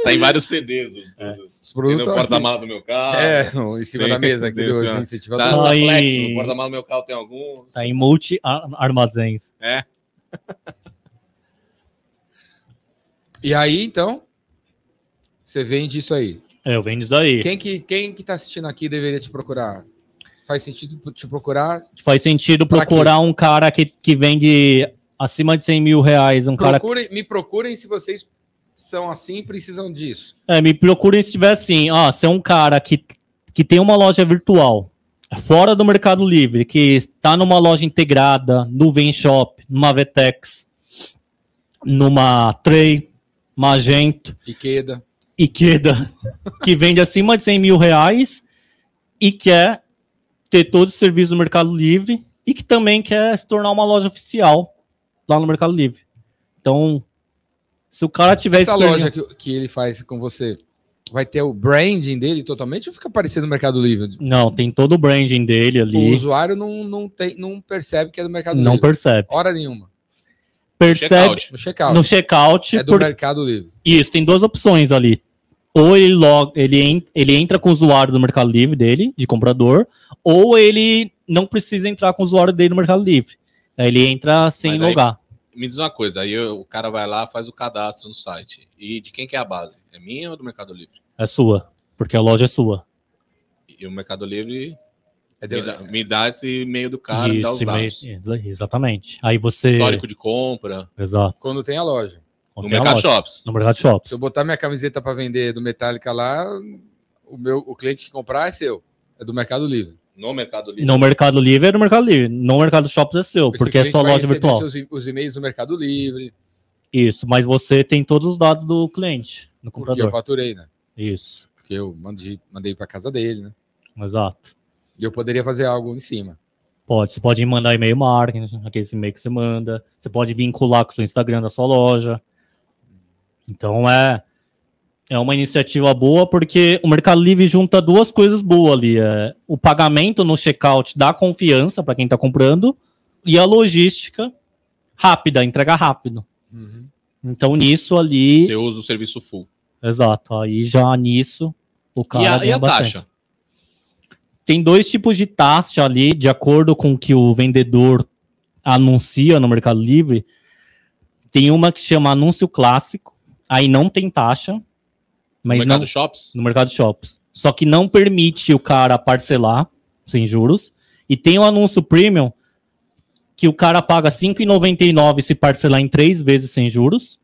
Tá em vários CDs. Os É. produtos. Os Tem produtos no porta-mala do meu carro. É, no- em cima Tem- da mesa aqui do incentivador. Tá no Aí- Flex, no porta-mala do meu carro tem algum. tá em multi a- armazéns. E aí, então, você vende isso aí. É, eu vendo isso daí. Quem que, quem que tá assistindo aqui deveria te procurar? Faz sentido te procurar? Faz sentido procurar um cara que, que vende acima de 100 mil reais, um cara Procurem, me procurem se vocês são assim e precisam disso. É, me procure se tiver assim, ó, se é um cara que, que tem uma loja virtual fora do Mercado Livre, que está numa loja integrada, no Shop, numa Vetex, numa Trey, Magento, Ikeda. Ikeda, que vende acima de 100 mil reais e quer ter todo o serviço do Mercado Livre e que também quer se tornar uma loja oficial lá no Mercado Livre. Então, se o cara tiver Essa experiência- loja que, que ele faz com você, vai ter o branding dele totalmente ou fica parecendo no Mercado Livre? Não, tem todo o branding dele O ali. usuário não, não, tem, não percebe que é do Mercado Não Livre. percebe. Hora nenhuma. Percebe Checkout. No checkout. no checkout. é do por- Mercado Livre. Isso, tem duas opções ali. Ou ele, log... ele, en- ele entra com o usuário do Mercado Livre dele, de comprador, ou ele não precisa entrar com o usuário dele no Mercado Livre. Aí ele entra sem Mas aí- logar. Me diz uma coisa, aí o cara vai lá, faz o cadastro no site. E de quem que é a base? É minha ou do Mercado Livre? É sua, porque a loja é sua. E o Mercado Livre É me do- dá, me dá esse e-mail do cara, me dá os Isso, dados. exatamente. Aí você. Histórico de compra. Exato. Quando tem a loja. No Tem Mercado loja. Shops. No Mercado Se Shops. eu botar minha camiseta para vender do Metallica lá, o meu o cliente que comprar é seu. É do Mercado Livre. No Mercado Livre. No Mercado Livre é no Mercado Livre. No Mercado Shops é seu, Esse porque é vai loja virtual. seus os e-mails do Mercado Livre. Isso, mas você tem todos os dados do cliente, no Porque eu faturei, né? Isso, Porque eu mandei, mandei para casa dele, né? exato. E eu poderia fazer algo em cima. Pode, você pode mandar e-mail marketing, aquele e-mail que você manda. Você pode vincular com o seu Instagram da sua loja. Então é é uma iniciativa boa porque o Mercado Livre junta duas coisas boas ali, é o pagamento no checkout dá confiança para quem está comprando e a logística rápida, entrega rápido. Uhum. Então nisso ali, Você usa o serviço full. exato, aí já nisso o cara E a, e a bastante. taxa? Tem dois tipos de taxa ali, de acordo com o que o vendedor anuncia no Mercado Livre. Tem uma que chama anúncio clássico, aí não tem taxa, No mas Mercado não Shops? no Mercado Shops. Só que não permite o cara parcelar sem juros. E tem o anúncio premium que o cara paga R$ 5,99 se parcelar em três vezes sem juros.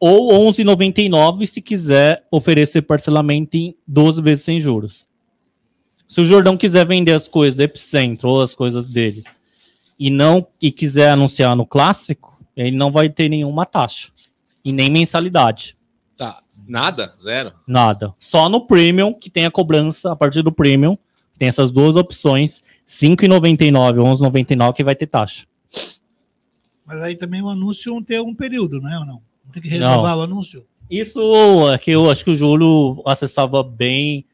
Ou R$ 11,99 se quiser oferecer parcelamento em 12 vezes sem juros. Se o Jordão quiser vender as coisas do Epicentro ou as coisas dele e não e quiser anunciar no clássico, ele não vai ter nenhuma taxa e nem mensalidade. Tá. Nada? Zero? Nada. Só no Premium, que tem a cobrança a partir do Premium. Tem essas duas opções: R$ 5,99 ou R$ 11,99 que vai ter taxa. Mas aí também o anúncio não tem um período, né? Ou não? Não tem que renovar o anúncio? Isso é que eu acho que o Júlio acessava bem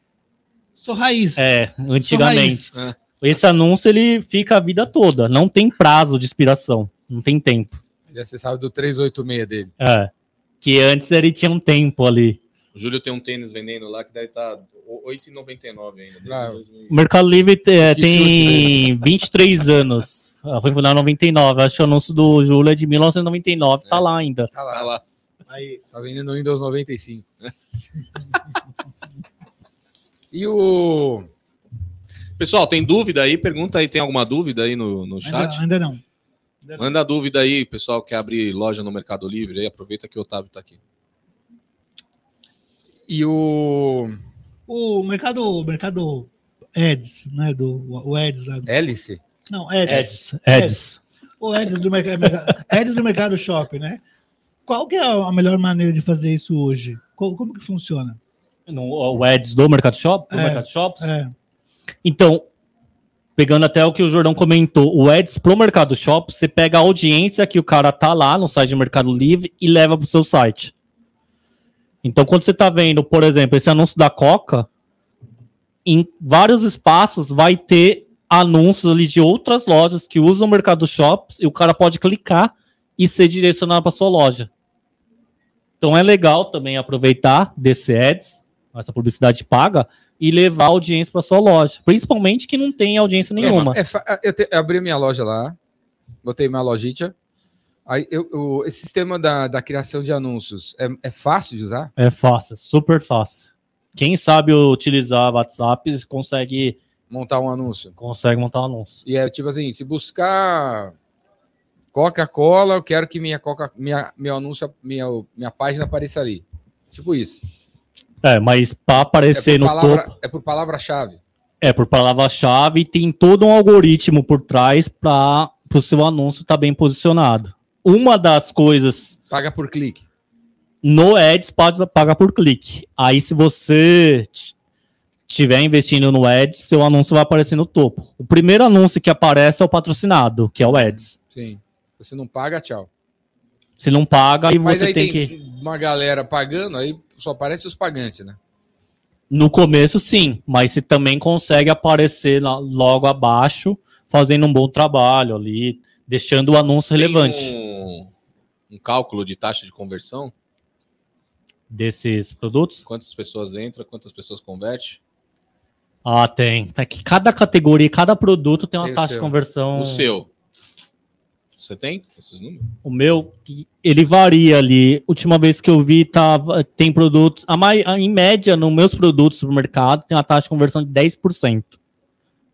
Sou raiz. é, antigamente. raiz. Esse anúncio ele fica a vida toda. Não tem prazo de expiração. Não tem tempo. Ele acessava do 386 dele. É. Que antes ele tinha um tempo ali. O Júlio tem um tênis vendendo lá que deve estar R$ 8,99 ainda. Ah, 2000. O Mercado Livre é, tem 23 anos. Ah, Foi fundado em 99. Acho que o anúncio do Júlio é de 1999. Tá É. lá ainda. Tá lá. Tá lá. Aí, Tá vendendo Windows 95. e o. Pessoal, tem dúvida aí? Pergunta aí, tem alguma dúvida aí no, no chat? ainda. Ainda não. Manda dúvida aí, pessoal que abrir loja no Mercado Livre aí, aproveita que o Otávio tá aqui. E o. O mercado, o mercado Eds, né? Do, o Eds lá. Hélice? Não, Eds. Eds. Eds. O Eds do, mercado, Eds do mercado shopping, né? Qual que é a melhor maneira de fazer isso hoje? Co- Como que funciona? No, o Eds do Mercado Shop? Do É. Mercado Shops? É, Então, pegando até o que o Jordão comentou, o Ads pro Mercado Shop, você pega a audiência que o cara tá lá no site do Mercado Livre e leva pro seu site. Então, quando você tá vendo, por exemplo, esse anúncio da Coca, em vários espaços vai ter anúncios ali de outras lojas que usam o Mercado Shops e o cara pode clicar e ser direcionado para sua loja. Então é legal também aproveitar desse ads, essa publicidade paga, e levar a audiência para sua loja. Principalmente que não tem audiência nenhuma. É, fa- eu, te- eu abri minha loja lá, botei minha lojinha. Aí eu, o- esse sistema da, da criação de anúncios é, é fácil de usar? É fácil, super fácil. Quem sabe utilizar WhatsApp consegue, Montar um anúncio. consegue montar um anúncio. E é tipo assim, se buscar Coca-Cola, eu quero que minha Coca, minha, meu anúncio, minha, minha página apareça ali. Tipo isso. É, mas para É aparecer por no palavra- topo, é por palavra-chave. é por palavra-chave, tem todo um algoritmo por trás para o seu anúncio estar bem posicionado. Uma das coisas Paga por clique. no Ads pode pagar por clique. Aí, se você estiver investindo no Ads, seu anúncio vai aparecer no topo. O primeiro anúncio que aparece é o patrocinado, que é o Ads. Sim. Você não paga, tchau. Se não paga, Mas você tem, tem, que. uma galera pagando, aí só aparece os pagantes, né? No começo, sim, mas você também consegue aparecer logo abaixo, fazendo um bom trabalho ali, deixando o anúncio relevante Tem um, um cálculo de taxa de conversão? desses produtos. Quantas pessoas entram, quantas pessoas converte? Ah, tem. É que cada categoria, cada produto tem uma Tem taxa de conversão. O seu. Você tem esses números? O meu, ele varia ali. Última vez que eu vi, tava, tem produtos. A mai, a- em média, nos meus produtos do mercado, tem uma taxa de conversão de 10%.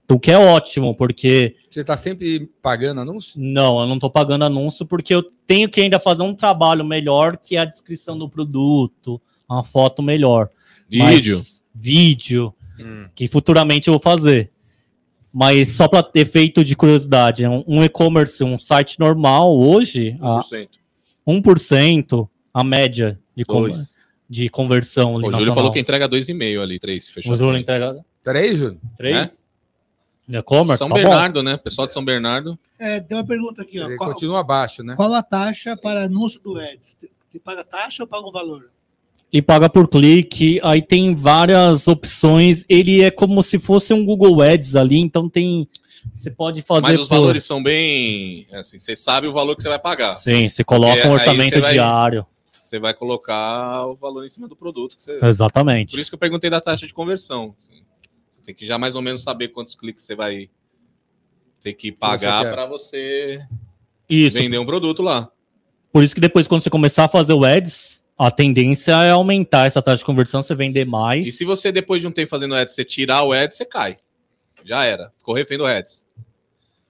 O que é ótimo, porque Você tá sempre pagando anúncio? não, eu não tô pagando anúncio, porque eu tenho que ainda fazer um trabalho melhor que a descrição do produto, uma foto melhor. Mas- Vídeo. vídeo, que futuramente eu vou fazer. Mas só para efeito de curiosidade, um, um e-commerce, um site normal hoje, a 1%. 1% a média de, con- de conversão. ali O Júlio falou que entrega 2,5 ali, 3. Fechou. O Júlio entrega Três, Júlio? 3? E-commerce? São tá bom. Bernardo, né? Pessoal de São Bernardo. É, tem uma pergunta aqui, ó. Qual, continua abaixo, né? qual a taxa para anúncio do Ads? Você paga taxa ou paga um valor? E paga por clique, aí tem várias opções. Ele é como se fosse um Google Ads ali, então tem. Você pode fazer. Mas os por- valores são bem. Assim, você sabe o valor que você vai pagar. Sim, você coloca Porque um orçamento vai- diário. Você vai colocar o valor em cima do produto. que você- Exatamente. Por isso que eu perguntei da taxa de conversão. Você tem que já mais ou menos saber quantos cliques você vai ter que pagar para você Isso. vender um produto lá. Por isso que depois, quando você começar a fazer o ads, a tendência é aumentar essa taxa de conversão, você vender mais. E se você, depois de um tempo fazendo ads, você tirar o ads, você cai. Já era. Ficou refém do ads.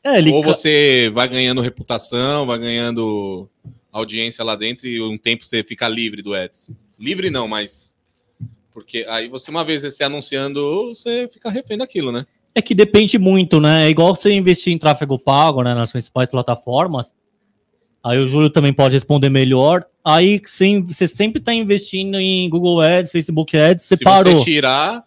É, ele Ou você vai ganhando reputação, vai ganhando audiência lá dentro e um tempo você fica livre do ads. Livre não, mas. Porque aí você, uma vez você anunciando, você fica refém daquilo, né? é que depende muito, né? É igual você investir em tráfego pago, né? Nas principais plataformas. Aí o Júlio também pode responder melhor. Aí sim, você sempre está investindo em Google Ads, Facebook Ads, você Se parou. você tirar,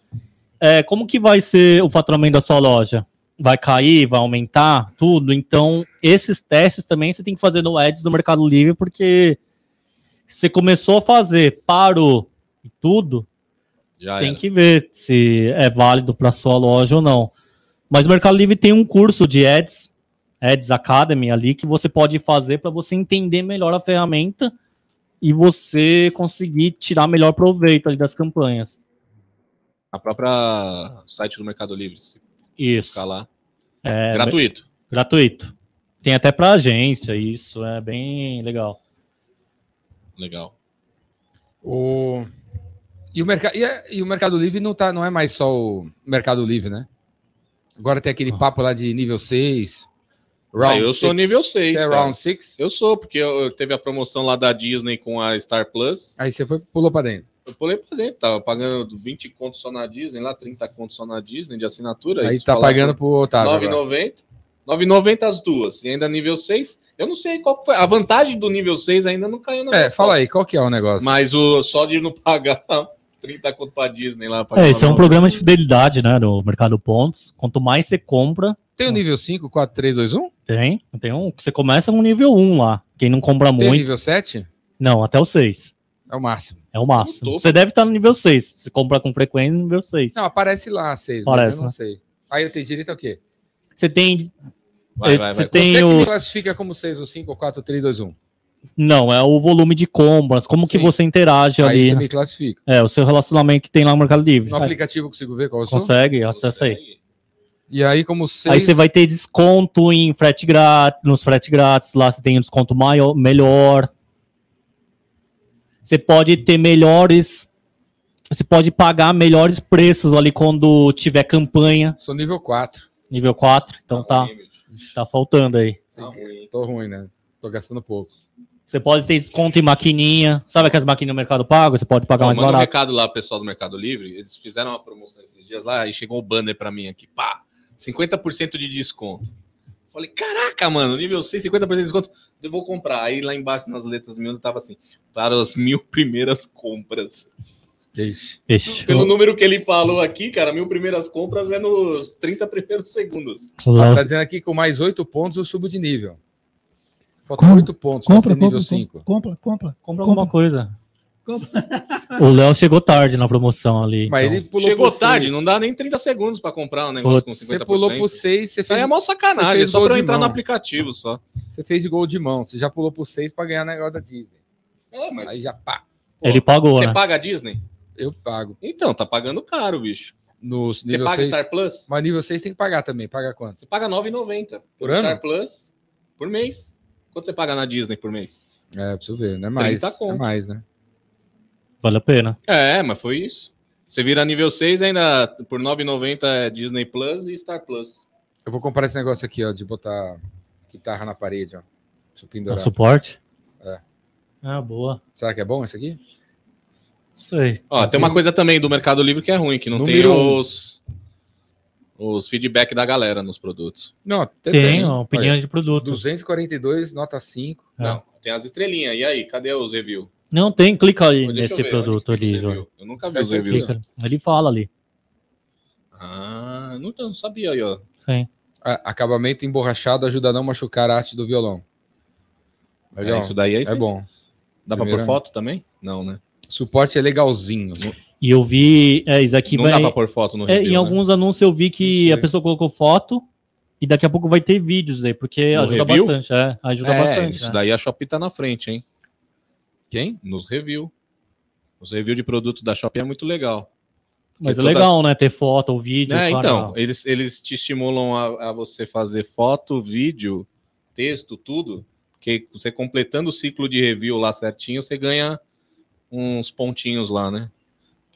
É, como que vai ser o faturamento da sua loja? Vai cair, vai aumentar, tudo? Então, esses testes também você tem que fazer no Ads do Mercado Livre, porque você começou a fazer, parou e tudo, já tem era. que ver se é válido para sua loja ou não. Mas o Mercado Livre tem um curso de Ads, Ads Academy ali, que você pode fazer para você entender melhor a ferramenta e você conseguir tirar melhor proveito ali das campanhas. A própria site do Mercado Livre, se Isso. ficar lá. É, Gratuito. Gratuito. Tem até para agência, isso é bem legal. Legal. O... E, o merca... e, a- e o Mercado Livre não, tá, não é mais só o Mercado Livre, né? Agora tem aquele papo lá de nível 6. Ah, eu sou six. nível 6. Você é cara. round 6? Eu sou, porque eu, eu teve a promoção lá da Disney com a Star Plus. Aí você foi, pulou pra dentro. Eu pulei pra dentro, tava pagando 20 contos só na Disney, lá 30 contos só na Disney de assinatura. Aí tá pagando pro Otávio. agora. 9,90. 9,90 as duas. E ainda nível 6. Eu não sei qual foi. A vantagem do nível 6 ainda não caiu na É, fala aí, qual que é o negócio? Mas o, só de não pagar 30 conto pra Disney lá. É, esse é um programa de fidelidade, né, do Mercado Pontos. Quanto mais você compra, Tem o nível 5, 4, 3, 2, 1? tem. Tem um, você começa com nível 1 lá. Quem não compra Tem muito, nível 7? não, até o 6. É o máximo. É o máximo. Você deve estar no nível 6. Você compra com frequência no nível 6. Não, aparece lá 6, mas Parece, eu não né? sei. Aí eu tenho direito ao quê? Você tem. Vai, vai, você vai. tem Você que me os. classifica como 6 ou 5 ou 4, 3, 2, 1. Não, é o volume de compras, como que Sim. você interage Aí ali. você né? me classifica. É, o seu relacionamento que tem lá no Mercado Livre. No Aí, aplicativo eu consigo ver qual eu sou? consegue, acessa aí. E aí, como 6. Aí você vai ter desconto em frete grátis, nos frete grátis, lá você tem um desconto maior, melhor. Você pode ter melhores. Você pode pagar melhores preços ali quando tiver campanha, Sou nível 4. nível 4. Então tá, tá faltando aí. Tô ruim, né? Tô gastando pouco. Você pode ter desconto em maquininha. Sabe aquelas maquininhas no Mercado Pago? Você pode pagar Não, mais manda um barato. recado lá pro pessoal do Mercado Livre. Eles fizeram uma promoção esses dias lá e chegou o banner pra mim aqui. Pá! 50% de desconto. Falei, caraca, mano, nível 6, 50% de desconto. Eu vou comprar. Aí lá embaixo nas letras miúdas tava assim: para as mil primeiras compras. Ixi. Ixi, Pelo número que ele falou aqui, cara, mil primeiras compras é nos 30 primeiros segundos. Ó, tá dizendo aqui que com mais 8 pontos eu subo de nível. Faltam Compra, 8 pontos pra Compra, ser nível compra, 5. compra, compra. Compra alguma coisa. Compra. O Léo chegou tarde na promoção ali. Mas então. ele pulou Chegou tarde, seis. não dá nem 30 segundos pra comprar um negócio Putz, com Você 50%. pulou pro 6, você Isso aí fez, é mó Você sacanagem, fez é só gol pra eu de entrar no mão. aplicativo só. você fez de gol de mão. Você já pulou pro 6 pra ganhar negócio da Disney. É, mas Aí já pá, Ele pagou, você né? paga a Disney? eu pago. Então, tá pagando caro, bicho. No Você nível paga 6. Star Plus? Mas nível 6 tem que pagar também. Paga quanto? Você paga R$ 9,90 Por ano? Star Plus por mês. Quanto você paga na Disney por mês? É, preciso ver. Não é mais. 30 É conto. mais, né? Vale a pena. É, mas foi isso. Você vira nível 6 ainda por R$ 9,90 é Disney Plus e Star Plus. Eu vou comprar esse negócio aqui, ó, de botar guitarra na parede, ó. Deixa eu Um pendurar. suporte? É. Ah, boa. Será que é bom esse aqui? Sei. Ó, tem uma coisa também do Mercado Livre que é ruim, que não Número tem um. Os, feedback da galera nos produtos. Não, até Tem, ó, Olha, opiniões de produto. 242, nota 5. É. Não, tem as estrelinhas. E aí, cadê os reviews? Não tem, clica Deixa eu nesse ver, produto ali, João. review? Eu nunca vi os reviews. Clica. Ele fala ali. Ah, não, não sabia aí, ó. Sim. Acabamento emborrachado ajuda a não machucar a haste do violão. Legal. É, isso daí aí É vocês- bom. Dá pra Primeira- pôr foto também? Não, né? Suporte é legalzinho. E eu vi. É, isso aqui não vai. dá pra pôr foto no É, review, em né? alguns anúncios eu vi que a pessoa colocou foto e daqui a pouco vai ter vídeos aí, porque No ajuda review? bastante. É, ajuda É, bastante. isso né? daí a Shopee tá na frente, hein? Quem? Nos review. Os reviews de produto da Shopee é muito legal. Mas é todas- legal, né? Ter foto ou vídeo. É, então, eles, eles te estimulam a, a você fazer foto, vídeo, texto, tudo. Porque você completando o ciclo de review lá certinho, você ganha uns pontinhos lá, né?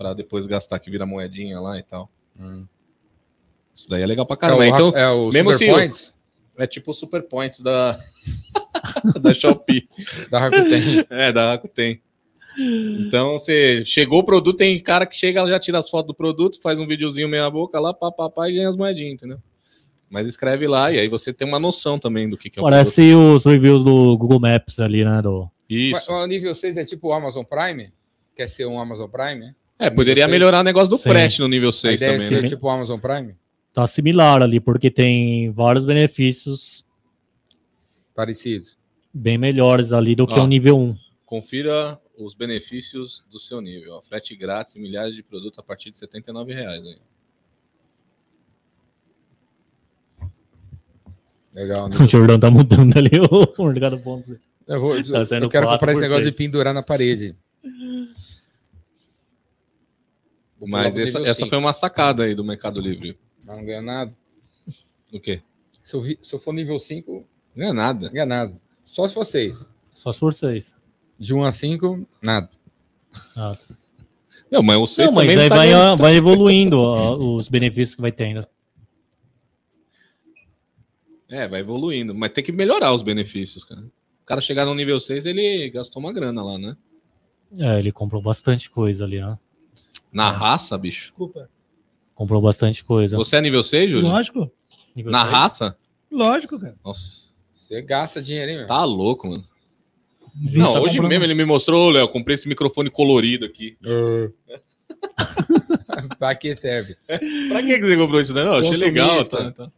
Pra depois gastar que vira moedinha lá e tal. Hum. Isso daí é legal pra É caramba. o, então, é o mesmo Super Points é tipo o Super Points da, da Shopee. da Rakuten. É, da Rakuten. Então, você chegou o produto, tem cara que chega, já tira as fotos do produto, faz um videozinho meia boca lá, pá, pá, pá, e ganha as moedinhas, entendeu? Mas escreve lá e aí você tem uma noção também do que, que é o produto. Parece os reviews do Google Maps ali, né? Do... Isso. O nível 6 é tipo o Amazon Prime? Quer ser um Amazon Prime? É, poderia melhorar o negócio do Sim. frete no nível A 6 ideia também, é ser né? tipo o Amazon Prime? Tá similar ali, porque tem vários benefícios Parecido. bem melhores ali do que Ó. o nível 1. Confira os benefícios do seu nível. ó. Frete grátis e milhares de produtos a partir de 79 reais. aí. Legal. O nível- Jordão tá mudando ali o mercado pontos. Eu, vou, eu, Tá saindo quero comprar esse negócio seis. de pendurar na parede. Vou pular Mas essa, essa foi uma sacada aí do Mercado Livre. Não, não ganha nada. O quê? Se eu, vi- se eu for nível 5, Não ganha nada. ganha nada. Só se for 6. Só se for 6. De 1 a 5, nada. Ah. Não, mas o 6 Não, mas também aí tá vai, ganhando- vai evoluindo ó, os benefícios que vai tendo. É, vai evoluindo. Mas tem que melhorar os benefícios, cara. O cara chegar no nível 6, ele gastou uma grana lá, né? É, ele comprou bastante coisa ali, né? Na É. raça, bicho. Desculpa. Comprou bastante coisa. Você é nível 6, Júlio? Lógico, Nível Na seis. raça? lógico, cara. Nossa, Você gasta dinheiro, hein, meu? tá louco, mano. Não, tá hoje comprando- mesmo ele me mostrou, Léo, comprei esse microfone colorido aqui. pra que serve? Pra que você comprou isso, né? Não, achei legal. Tá, tá.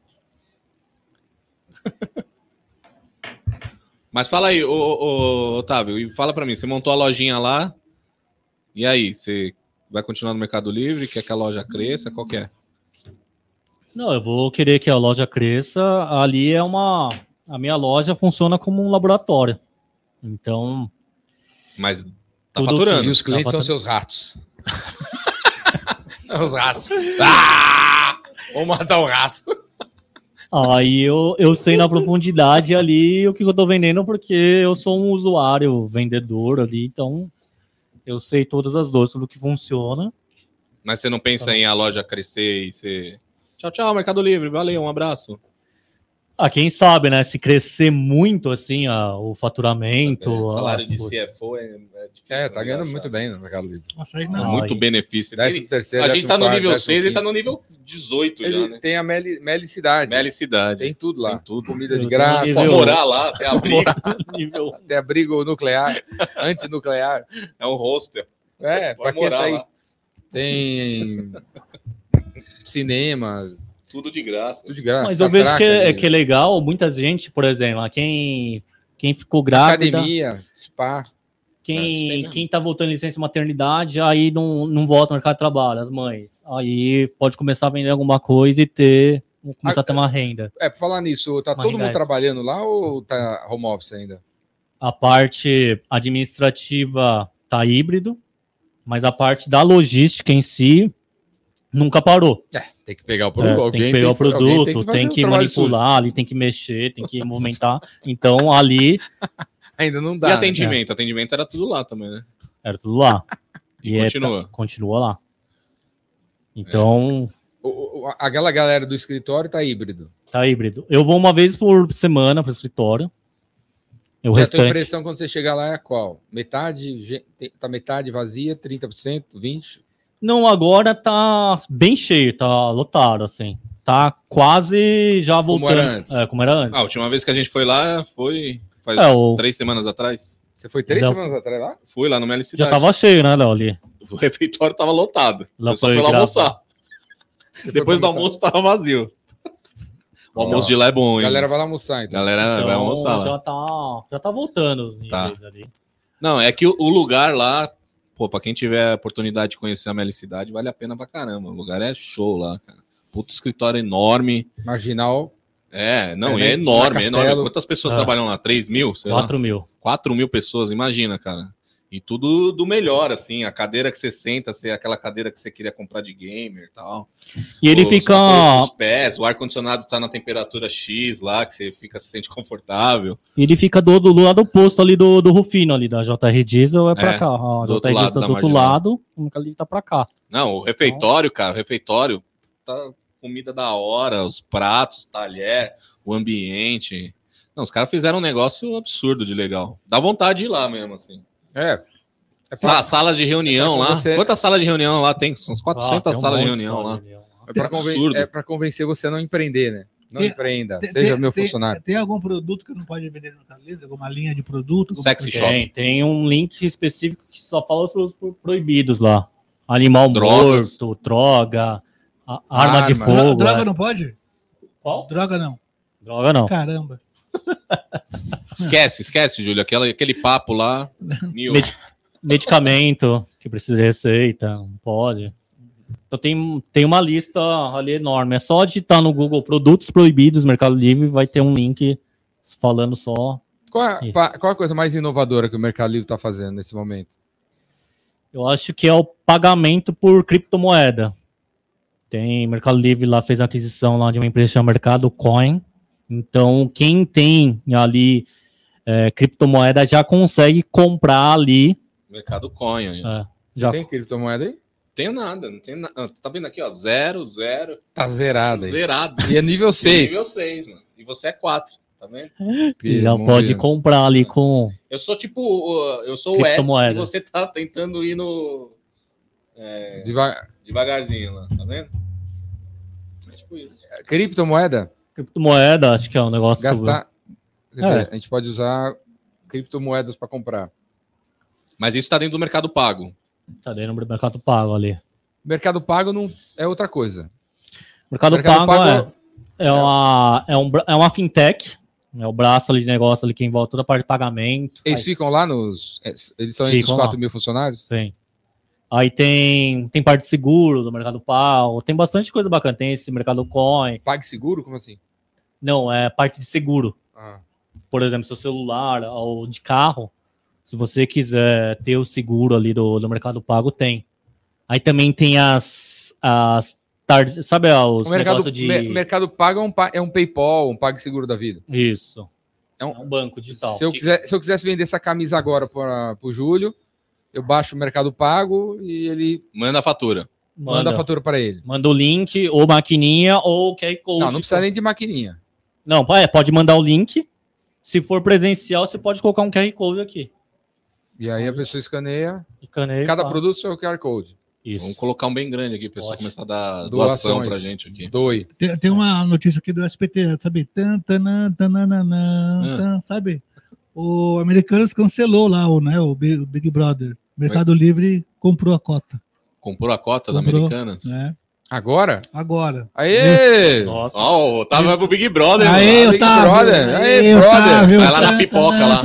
Mas fala aí, ô, ô, ô, Otávio, e fala pra mim, você montou a lojinha lá, e aí, você vai continuar no Mercado Livre, quer que a loja cresça, qual que é? Não, eu vou querer que a loja cresça. Ali é uma. A minha loja funciona como um laboratório. Então, Mas tá faturando. E os clientes Tá são seus ratos. os ratos. Ah! Vamos matar o rato. aí eu, eu sei na profundidade ali o que eu tô vendendo, porque eu sou um usuário, vendedor ali, então eu sei todas as dores, tudo que funciona. Mas você não pensa Tá. em a loja crescer e ser. Tchau, tchau, Mercado Livre, valeu, um abraço. Ah, quem sabe, né? Se crescer muito assim a- o faturamento. É, salário as de. CFO é, é difícil. É, tá ganhando achar. muito bem no Mercado Livre. Nossa, aí Ah, não. Muito Aí. benefício. Décimo Ele- terceiro, a gente tá no quarto, nível décimo 6, ele quinto. tá no nível 18 já, Ele né? tem a meli, melicidade. Melicidade. Tem tudo lá. Tem tudo. Comida de graça, tenho Só nível- morar lá, tem abrigo, Nível- até abrigo nuclear, antinuclear. é um hostel. É, pra Pode que morar sair? lá. Tem cinema, Tudo de graça. tudo de graça. Mas eu vejo que é, catraca, que é legal, muita gente, por exemplo, quem, Quem ficou grávida, Academia, spa. É, quem, mesmo. quem tá voltando em licença de maternidade, aí não, não volta no mercado de trabalho, as mães. Aí pode começar a vender alguma coisa e ter, começar a ter uma renda. É, pra falar nisso, tá Uma todo mundo extra. trabalhando lá ou tá home office ainda? A parte administrativa tá híbrido, mas a parte da logística em si nunca parou. Tem que pegar o É, produto. tem que pegar o alguém produto, tem o que trabalho sujo. manipular ali, tem que mexer, tem que movimentar. Então ali Ainda não dá. E né? atendimento? Atendimento era tudo lá também, né? era tudo lá. E, é, continua. tá- continua lá. Então, O- o- aquela galera do escritório tá híbrido. tá híbrido. Eu vou uma vez por semana pro escritório. E o E a tua impressão quando você chegar lá é qual? Metade, tem- tá metade vazia, 30%, 20%? Não, agora tá bem cheio, tá lotado, assim. Tá quase já Como voltando. era antes. É, como era antes. Ah, a última vez que a gente foi lá foi faz É, o- três semanas atrás. Você foi três Já- semanas atrás lá? Fui lá no Meli já Cidade. tava cheio, né, Léo? Ali. O refeitório tava lotado. Lá eu só foi fui lá graça. almoçar. Depois do almoçar? almoço tava vazio. O almoço de lá é bom, hein? galera vai lá almoçar, então. Galera vai Então, almoçar lá. já tá, já tá voltando os Tá. ali. Não, é que o, o lugar lá, pô, pra quem tiver a oportunidade de conhecer a Melicidade, vale a pena pra caramba. O lugar é show lá, cara. Puto escritório enorme. Marginal. É, não, É, é, enorme, é enorme. Quantas pessoas Ah. trabalham lá? 3 mil? Sei lá. 4 mil. 4 mil pessoas, imagina, cara. E tudo do melhor, assim. A cadeira que você senta, assim, aquela cadeira que você queria comprar de gamer e tal. E ele Os fica. dos pés, o ar-condicionado tá na temperatura X lá, que você fica, se sente confortável. Ele fica do, do lado oposto ali do, do Rufino, ali da JR Diesel, é pra É, cá. A do JR lado Diesel tá do outro lado, o ali tá pra cá. Não, o refeitório, cara, o refeitório tá comida da hora, os pratos, talher, o ambiente. Não, os caras fizeram um negócio absurdo de legal. Dá vontade de ir lá mesmo, assim. É. É pra, sala de reunião É lá. você- Quantas salas de reunião lá tem? Uns Ah, 400 tem um salas de reunião lá. de reunião lá. é pra conven- é convencer você a não empreender, né? Não Tem- empreenda. Tem- seja tem- meu funcionário. Tem algum produto que não pode vender no Mercado Livre? Alguma linha de produto? Sexy shop. Tem, tem um link específico que só fala os produtos pro- proibidos lá. Animal Drogas. morto, droga, a- arma de Arma. Dro- fogo. Droga é. não pode? Qual? Droga não. Droga não. Caramba. Esquece, esquece, Júlio. Aquela, aquele papo lá. Medi- medicamento que precisa de receita, não pode. Então tem, tem uma lista ali enorme. É só digitar no Google produtos proibidos Mercado Livre, vai ter um link falando só. Qual é, qual é a coisa mais inovadora que o Mercado Livre está fazendo nesse momento? Eu acho que é o pagamento por criptomoeda. Tem Mercado Livre lá fez a aquisição lá de uma empresa chamada Mercado Coin. Então quem tem ali é, criptomoeda já consegue comprar ali. Mercado Coin. aí. é, já Tem criptomoeda aí? Tem nada, não tem nada. Tá vendo aqui, ó? Zero, zero. Tá zerado aí. Zerado. E é nível 6. Nível 6, mano. E você é 4, tá vendo? já pode comprar ali com Eu sou tipo, o- eu sou o Edson Criptomoeda. e você tá tentando ir no. é, Deva- devagarzinho lá, tá vendo? É tipo isso. Criptomoeda? Criptomoeda, acho que é um negócio. Gastar. Quer É. dizer, a gente pode usar criptomoedas para comprar. Mas isso tá dentro do mercado pago. Tá dentro do Mercado Pago ali. Mercado Pago não é outra coisa. Mercado, Mercado Pago, é, é, uma, é, um, é uma fintech, é o braço ali de negócio ali que envolve toda a parte de pagamento. Eles Aí, ficam lá nos. é, Eles são entre os Ficam 4 lá. mil funcionários? sim. Aí tem, tem parte de seguro do Mercado Pago, tem bastante coisa bacana. Tem esse Mercado Coin. PagSeguro? Como assim? Não, é parte de seguro. Ah, Por exemplo, seu celular ou de carro, se você quiser ter o seguro ali do, do Mercado Pago, tem. Aí também tem as. as tar- sabe ah, os o mercado, de. mer- mercado Pago é um, é um PayPal, um PagSeguro da vida. Isso. É É um- um banco digital. Se eu, quiser, se eu quisesse vender essa camisa agora para o Júlio, eu baixo o Mercado Pago e ele Manda a fatura. manda, Manda, a fatura para ele. manda o link, ou maquininha, ou QR Code. Não, não precisa nem de maquininha. Não, é, pode mandar o link. Se for presencial, você pode colocar um QR Code aqui. E aí a pessoa escaneia. E caneia, Cada tá. produto seu QR Code. Isso. Vamos colocar um bem grande aqui, pessoal começar a dar doação pra gente aqui. Doe. Tem, tem uma notícia aqui do SPT, sabe? Tan, tanã, tananana, Ah. tan, sabe? O Americanos cancelou lá o, né, o Big, o Big Brother. Mercado Livre comprou a cota. Comprou a cota da Comprou, Americanas? Né? Agora? Agora. Aê! Nossa. Ó, o Otávio vai pro Big Brother, Aê, mano. Big Otávio. Brother. Aê, Aê, brother. Otávio. Vai lá na pipoca, lá.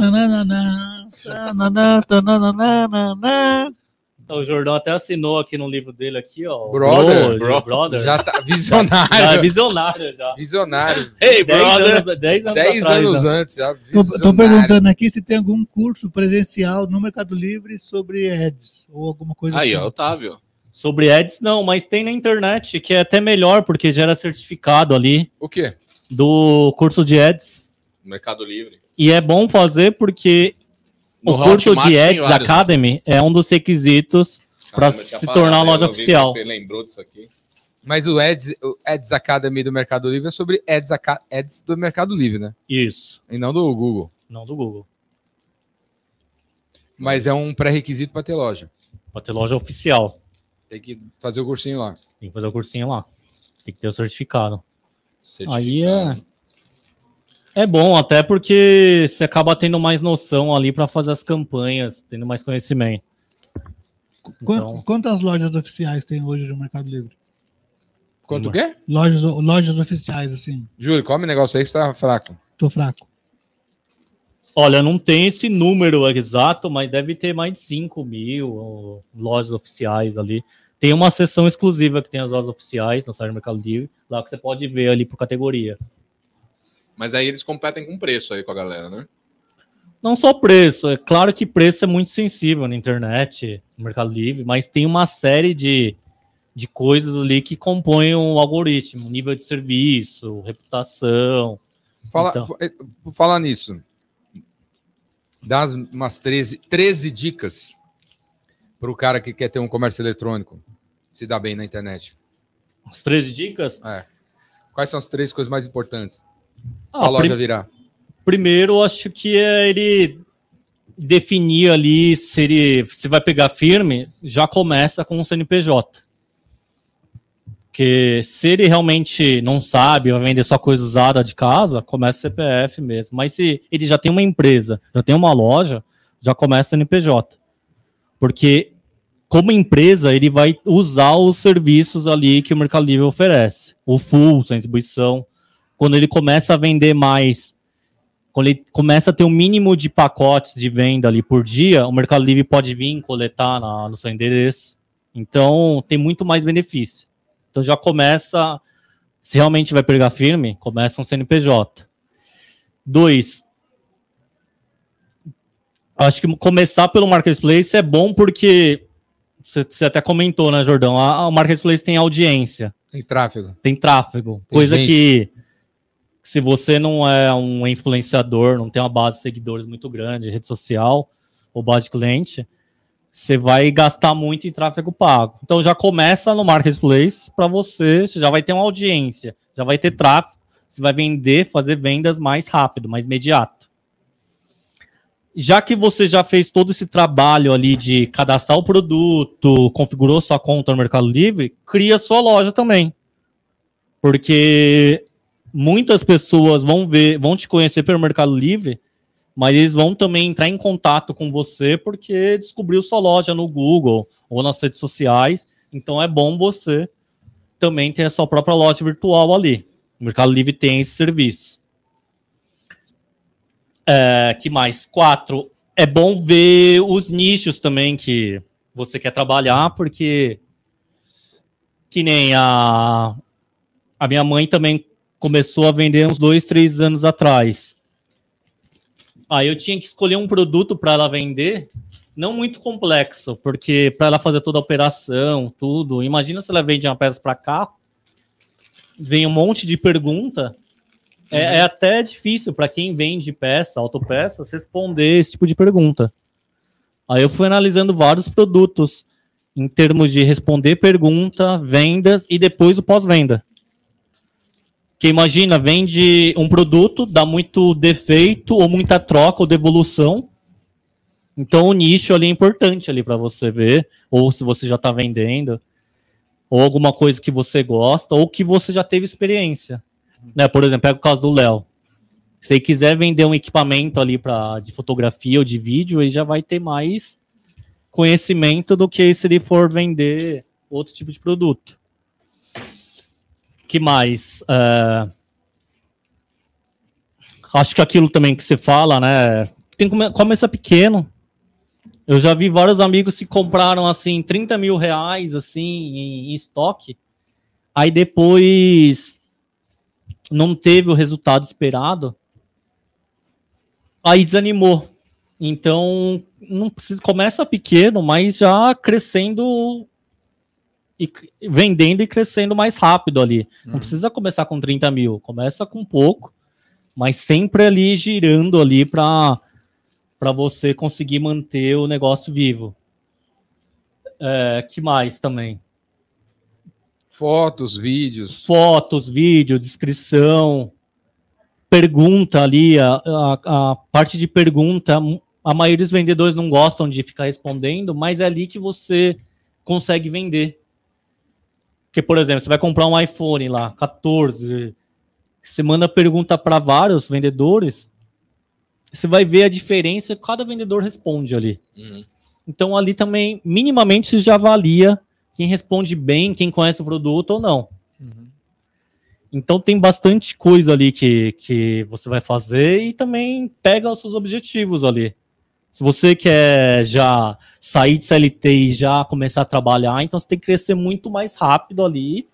O Jordão até assinou aqui no livro dele aqui, ó. Brother, Bro, bro. brother. Já tá Já é visionário. visionário já. Visionário. Hey, 10 brother. anos, 10 anos, 10 atrás, anos né? antes. Já Tô, tô visionário. perguntando aqui se tem algum curso presencial no Mercado Livre sobre ads ou alguma coisa Aí, assim. ó, Otávio. Sobre ads, não, mas tem na internet, que é até melhor, porque gera certificado ali O quê? do curso de ads. Mercado Livre. E é bom fazer porque No o curso Hotmart de Ads vários, né? Academy é um dos requisitos tinha se falado, tornar eu loja oficial. Você lembrou disso aqui? Mas o Ads, o Ads Academy do Mercado Livre é sobre Ads, Aca- Ads do Mercado Livre, né? Isso, E não do Google. não do Google. Mas é um pré-requisito para ter loja. Pra ter loja oficial. Tem que fazer o cursinho lá. Tem que fazer o cursinho lá. Tem que ter o certificado. Certificado. Aí é. É bom, até porque você acaba tendo mais noção ali pra fazer as campanhas, tendo mais conhecimento. Então, Quantas lojas oficiais tem hoje no Mercado Livre? Quanto o quê? Lojas, lojas oficiais, assim. Júlio, come negócio aí que você tá fraco. Tô fraco. olha, não tem esse número exato, mas deve ter mais de 5 mil lojas oficiais ali. Tem uma seção exclusiva que tem as lojas oficiais no site do Mercado Livre, lá que você pode ver ali por categoria. Mas aí eles competem com preço aí com a galera, né? Não só preço, é claro que preço é muito sensível na internet, no Mercado Livre, mas tem uma série de, de coisas ali que compõem o algoritmo, nível de serviço, reputação. Fala, Então. Por falar nisso, dá umas- umas 13, 13 dicas para o cara que quer ter um comércio eletrônico se dar bem na internet. As 13 dicas? É. Quais são as três coisas mais importantes Ah, a loja prim- virar? primeiro, acho que é ele definir ali se ele se vai pegar firme, já começa com o CNPJ. Porque se ele realmente não sabe, vai vender só coisa usada de casa, começa CPF mesmo. Mas se ele já tem uma empresa, já tem uma loja, já começa CNPJ. Porque como empresa, ele vai usar os serviços ali que o Mercado Livre oferece. O full, sem distribuição. Quando ele começa a vender mais quando ele começa a ter um mínimo de pacotes de venda ali por dia, o Mercado Livre pode vir coletar na- no seu endereço. Então, tem muito mais benefício. Então, já começa, se realmente vai pegar firme, começa um CNPJ. Dois, acho que começar pelo Marketplace é bom porque, você, até comentou, né, Jordão? A, a Marketplace tem audiência Tem tráfego. tem tráfego. Tem coisa gente. que, se você não é um influenciador, não tem uma base de seguidores muito grande, rede social ou base de cliente, você vai gastar muito em tráfego pago. Então já começa no marketplace para você, você já vai ter uma audiência, já vai ter tráfego, você vai vender, fazer vendas mais rápido, mais imediato. Já que você já fez todo esse trabalho ali de cadastrar o produto, configurou sua conta no Mercado Livre, cria sua loja também porque muitas pessoas vão ver, vão te conhecer pelo Mercado Livre, mas eles vão também entrar em contato com você porque descobriu sua loja no Google ou nas redes sociais. Então é bom você também ter a sua própria loja virtual ali. O Mercado Livre tem esse serviço. É, que mais? Quatro. É bom ver os nichos também que você quer trabalhar, porque que nem a, a minha mãe também começou a vender uns dois, três anos atrás. Aí eu tinha que escolher um produto para ela vender, não muito complexo, porque para ela fazer toda a operação, tudo. Imagina se ela vende uma peça para carro, vem um monte de pergunta. É, é até difícil para quem vende peça, autopeças, responder esse tipo de pergunta. Aí eu fui analisando vários produtos em termos de responder pergunta, vendas e depois o pós-venda. Que imagina, vende um produto, dá muito defeito ou muita troca ou devolução. Então o nicho ali é importante ali para você ver, ou se você já está vendendo, ou alguma coisa que você gosta, ou que você já teve experiência. Né? Por exemplo, pega o caso do Léo. Se ele quiser vender um equipamento ali pra, de fotografia ou de vídeo, ele já vai ter mais conhecimento do que se ele for vender outro tipo de produto. Que mais? É, Acho que aquilo também que você fala, né? Tem que come- começar pequeno. Eu já vi vários amigos que compraram assim 30 mil reais assim em, em estoque. Aí depois não teve o resultado esperado. Aí desanimou. Então não precisa começa pequeno, mas já crescendo e vendendo e crescendo mais rápido ali. Não Uhum. precisa começar com 30 mil, começa com pouco, mas sempre ali girando ali para para você conseguir manter o negócio vivo. É, que mais também? Fotos, vídeos. Fotos, vídeo, descrição, pergunta ali, a, a, a parte de pergunta, a maioria dos vendedores não gostam de ficar respondendo, mas é ali que você consegue vender. Porque, por exemplo, você vai comprar um iPhone lá, 14, você manda pergunta para vários vendedores, você vai ver a diferença que cada vendedor responde ali. Uhum. Então ali também, minimamente, você já avalia quem responde bem, quem conhece o produto ou não. Então tem bastante coisa ali que, que você vai fazer e também pega os seus objetivos ali. Se você quer já sair de CLT e já começar a trabalhar, então você tem que crescer muito mais rápido ali.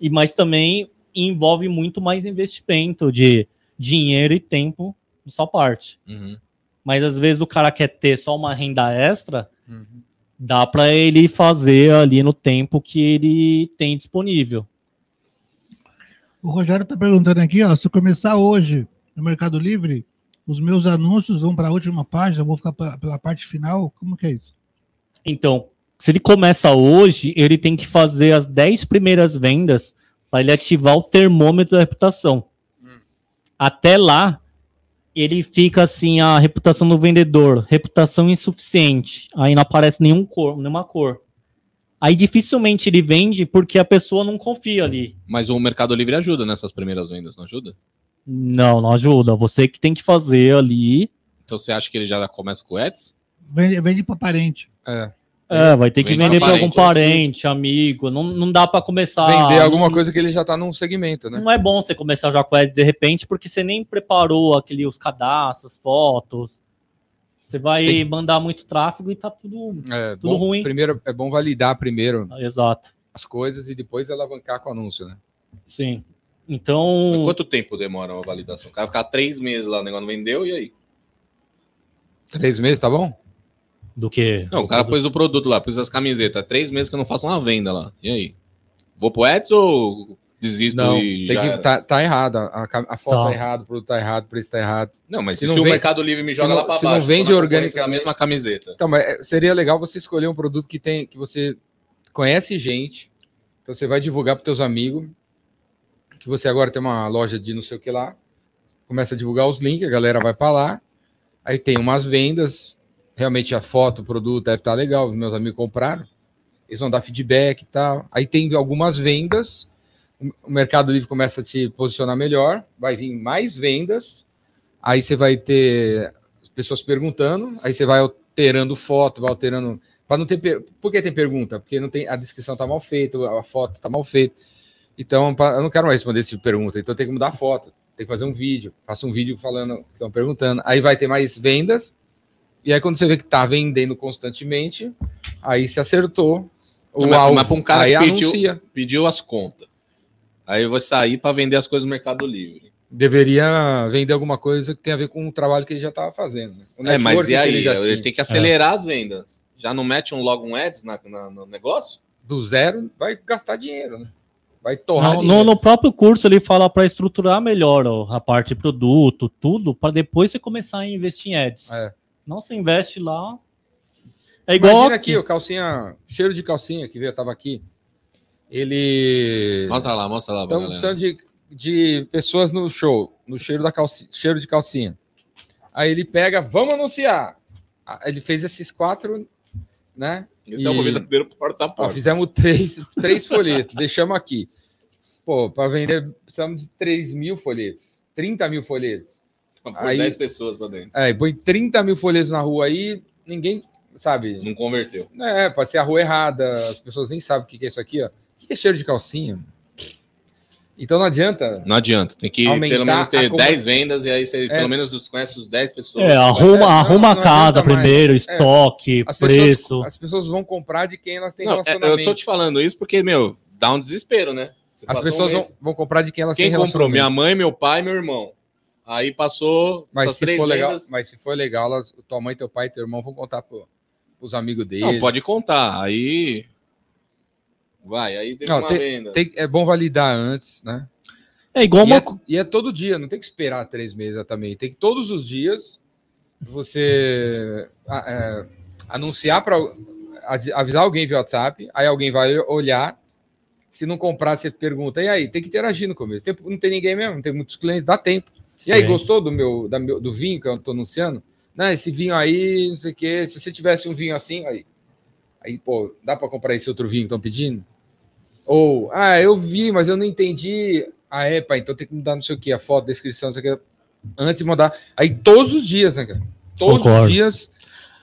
E mas também envolve muito mais investimento de dinheiro e tempo da sua parte. Uhum. Mas às vezes o cara quer ter só uma renda extra, Uhum. dá para ele fazer ali no tempo que ele tem disponível. O Rogério está perguntando aqui, ó, se eu começar hoje no Mercado Livre, os meus anúncios vão para a última página, eu vou ficar pela, pela parte final? Como que é isso? Então, se ele começa hoje, ele tem que fazer as 10 primeiras vendas para ele ativar o termômetro da reputação. Até lá, ele fica assim, a reputação do vendedor, reputação insuficiente. Aí não aparece nenhum cor, nenhuma cor. Aí dificilmente ele vende porque a pessoa não confia ali. Mas o Mercado Livre ajuda nessas primeiras vendas, não ajuda? Não, não ajuda. Você que tem que fazer ali. Então você acha que ele já começa com o Ads? Vende, vende para parente. É. É, vai ter que Vende vender para algum parente, parente, amigo. Não, não dá para começar. Vender alguma não- coisa que ele já tá num segmento, né? Não é bom você começar já com ads de repente, porque você nem preparou aquele, os cadastros, fotos. Você vai Tem- mandar muito tráfego e tá tudo. É, Tudo bom, ruim. Primeiro, é bom validar primeiro Exato. as coisas e depois alavancar com o anúncio, né? Sim. Mas Então. Quanto tempo demora uma validação? O cara ficar três meses lá, o negócio não vendeu, e aí? Três meses, tá bom? Do que? Não, o cara pôs o produto lá, pôs as camisetas. Três meses que eu não faço uma venda lá. E aí? Vou pro Ads ou desisto Não, e tem já que, tá, tá errado. A, a foto Tá. tá errada, o produto tá errado, o preço tá errado. Não, mas Se se, não o vende- Mercado Livre me se joga não- lá pra se não baixo, vende tô na organicamente- concorrência da mesma camiseta. Então, mas é, seria legal você escolher um produto que tem que você conhece gente, então você vai divulgar para teus amigos que você agora tem uma loja de não sei o que lá, começa a divulgar os links, a galera vai para lá, aí tem umas vendas, realmente a foto, o produto deve estar legal, os meus amigos compraram, eles vão dar feedback e tal, aí tem algumas vendas, o Mercado Livre começa a te posicionar melhor, vai vir mais vendas, aí você vai ter as pessoas perguntando, aí você vai alterando foto, vai alterando. Para não ter. per- Por que tem pergunta? Porque não tem a descrição tá mal feita, a foto tá mal feita. Então, eu não quero mais responder esse tipo de pergunta, então tem que mudar a foto, tem que fazer um vídeo. Faça um vídeo falando, estão perguntando. Aí vai ter mais vendas. E aí, quando você vê que tá vendendo constantemente, aí se acertou. O Não, mas- alvo, mas um cara aí pediu- anuncia. Pediu as contas. Aí eu vou sair para vender as coisas no Mercado Livre. Deveria vender alguma coisa que tenha a ver com o trabalho que ele já estava fazendo. né? É, mas e aí? ele já Ele, tem que acelerar as vendas. Já não mete um logo um ads na, na- no negócio? do zero, vai gastar dinheiro, né? Vai torrar No, no, no próprio curso ele fala para estruturar melhor ó, a parte de produto, tudo, para depois você começar a investir em ads. É. Não se investe lá. É igual Imagina aqui. aqui, o calcinha, cheiro de calcinha que veio, tava aqui. Ele. Mostra lá, mostra lá Estamos precisando de, de pessoas no show, no cheiro da calcinha, cheiro de calcinha. Aí ele pega, vamos anunciar. Ah, Ele fez esses quatro, né? Esse é o E- verdadeiro porta a Ó, porta. fizemos três, três folhetos, deixamos aqui. Pô, para vender, precisamos de 3 mil folhetos, 30 mil folhetos. Aí- 10 pessoas pra dentro. É, põe 30 mil folhetos na rua aí, ninguém sabe. Não converteu. É, pode ser a rua errada, as pessoas nem sabem o que é isso aqui, ó. O que é cheiro de calcinha? Então não adianta. Não adianta, tem que pelo menos ter compra- 10 vendas e aí você É. pelo menos os- conhece os 10 pessoas. É, arruma, não, arruma não a casa adianta mais. primeiro, É. estoque, As preço. pessoas, as pessoas vão comprar de quem elas têm Não, é, relacionamento. eu tô te falando isso porque, meu, dá um desespero, né? Você As passou um pessoas vão, vão comprar de quem elas Quem têm comprou? Minha relacionamento. mãe, meu pai e meu irmão. Aí passou Mas se, três for legal, mas se for legal, elas, tua mãe, teu pai e teu irmão vão contar pro, pros amigos deles. Não, pode contar. Aí. Vai, aí teve Não, uma tem- venda. Tem- é bom validar antes, né? É igual E uma. é, e é todo dia, não tem que esperar três meses também. Tem que todos os dias você é, anunciar para avisar alguém via WhatsApp, aí alguém vai olhar. Se não comprar, você pergunta, e aí? Tem que interagir no começo. Tem- não tem ninguém mesmo, não tem muitos clientes, dá tempo. E aí, Sim. gostou do meu, da meu do vinho que eu tô anunciando? Não, esse vinho aí, não sei o quê. Se você tivesse um vinho assim, aí, aí pô, dá para comprar esse outro vinho que estão pedindo? Ou, ah, eu vi, mas eu não entendi. Ah, é, pai, então tem que mudar não sei o que, a foto, a descrição, não sei o que, antes de mandar. Aí todos os dias, né, cara? Todos Concordo. os dias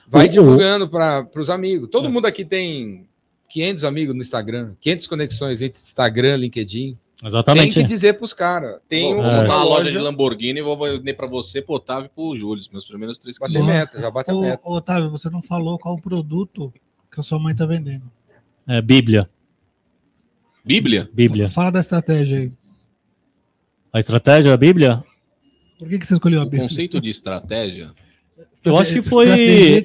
vai o- divulgando para os amigos. Todo É. mundo aqui tem 500 amigos no Instagram, 500 conexões entre Instagram, LinkedIn. Exatamente. Tem que dizer para os caras. Tem Vou uma É. loja de Lamborghini e vou vender pra você, pro Otávio e pro Júlio, meus primeiros três bater clientes. meta, já bate a meta. ô, Otávio, você não falou qual o produto que a sua mãe tá vendendo. É, Bíblia. Bíblia? Bíblia. Fala da estratégia aí. A estratégia da Bíblia? Por que, que você escolheu a O Bíblia? conceito de estratégia. Eu acho que foi.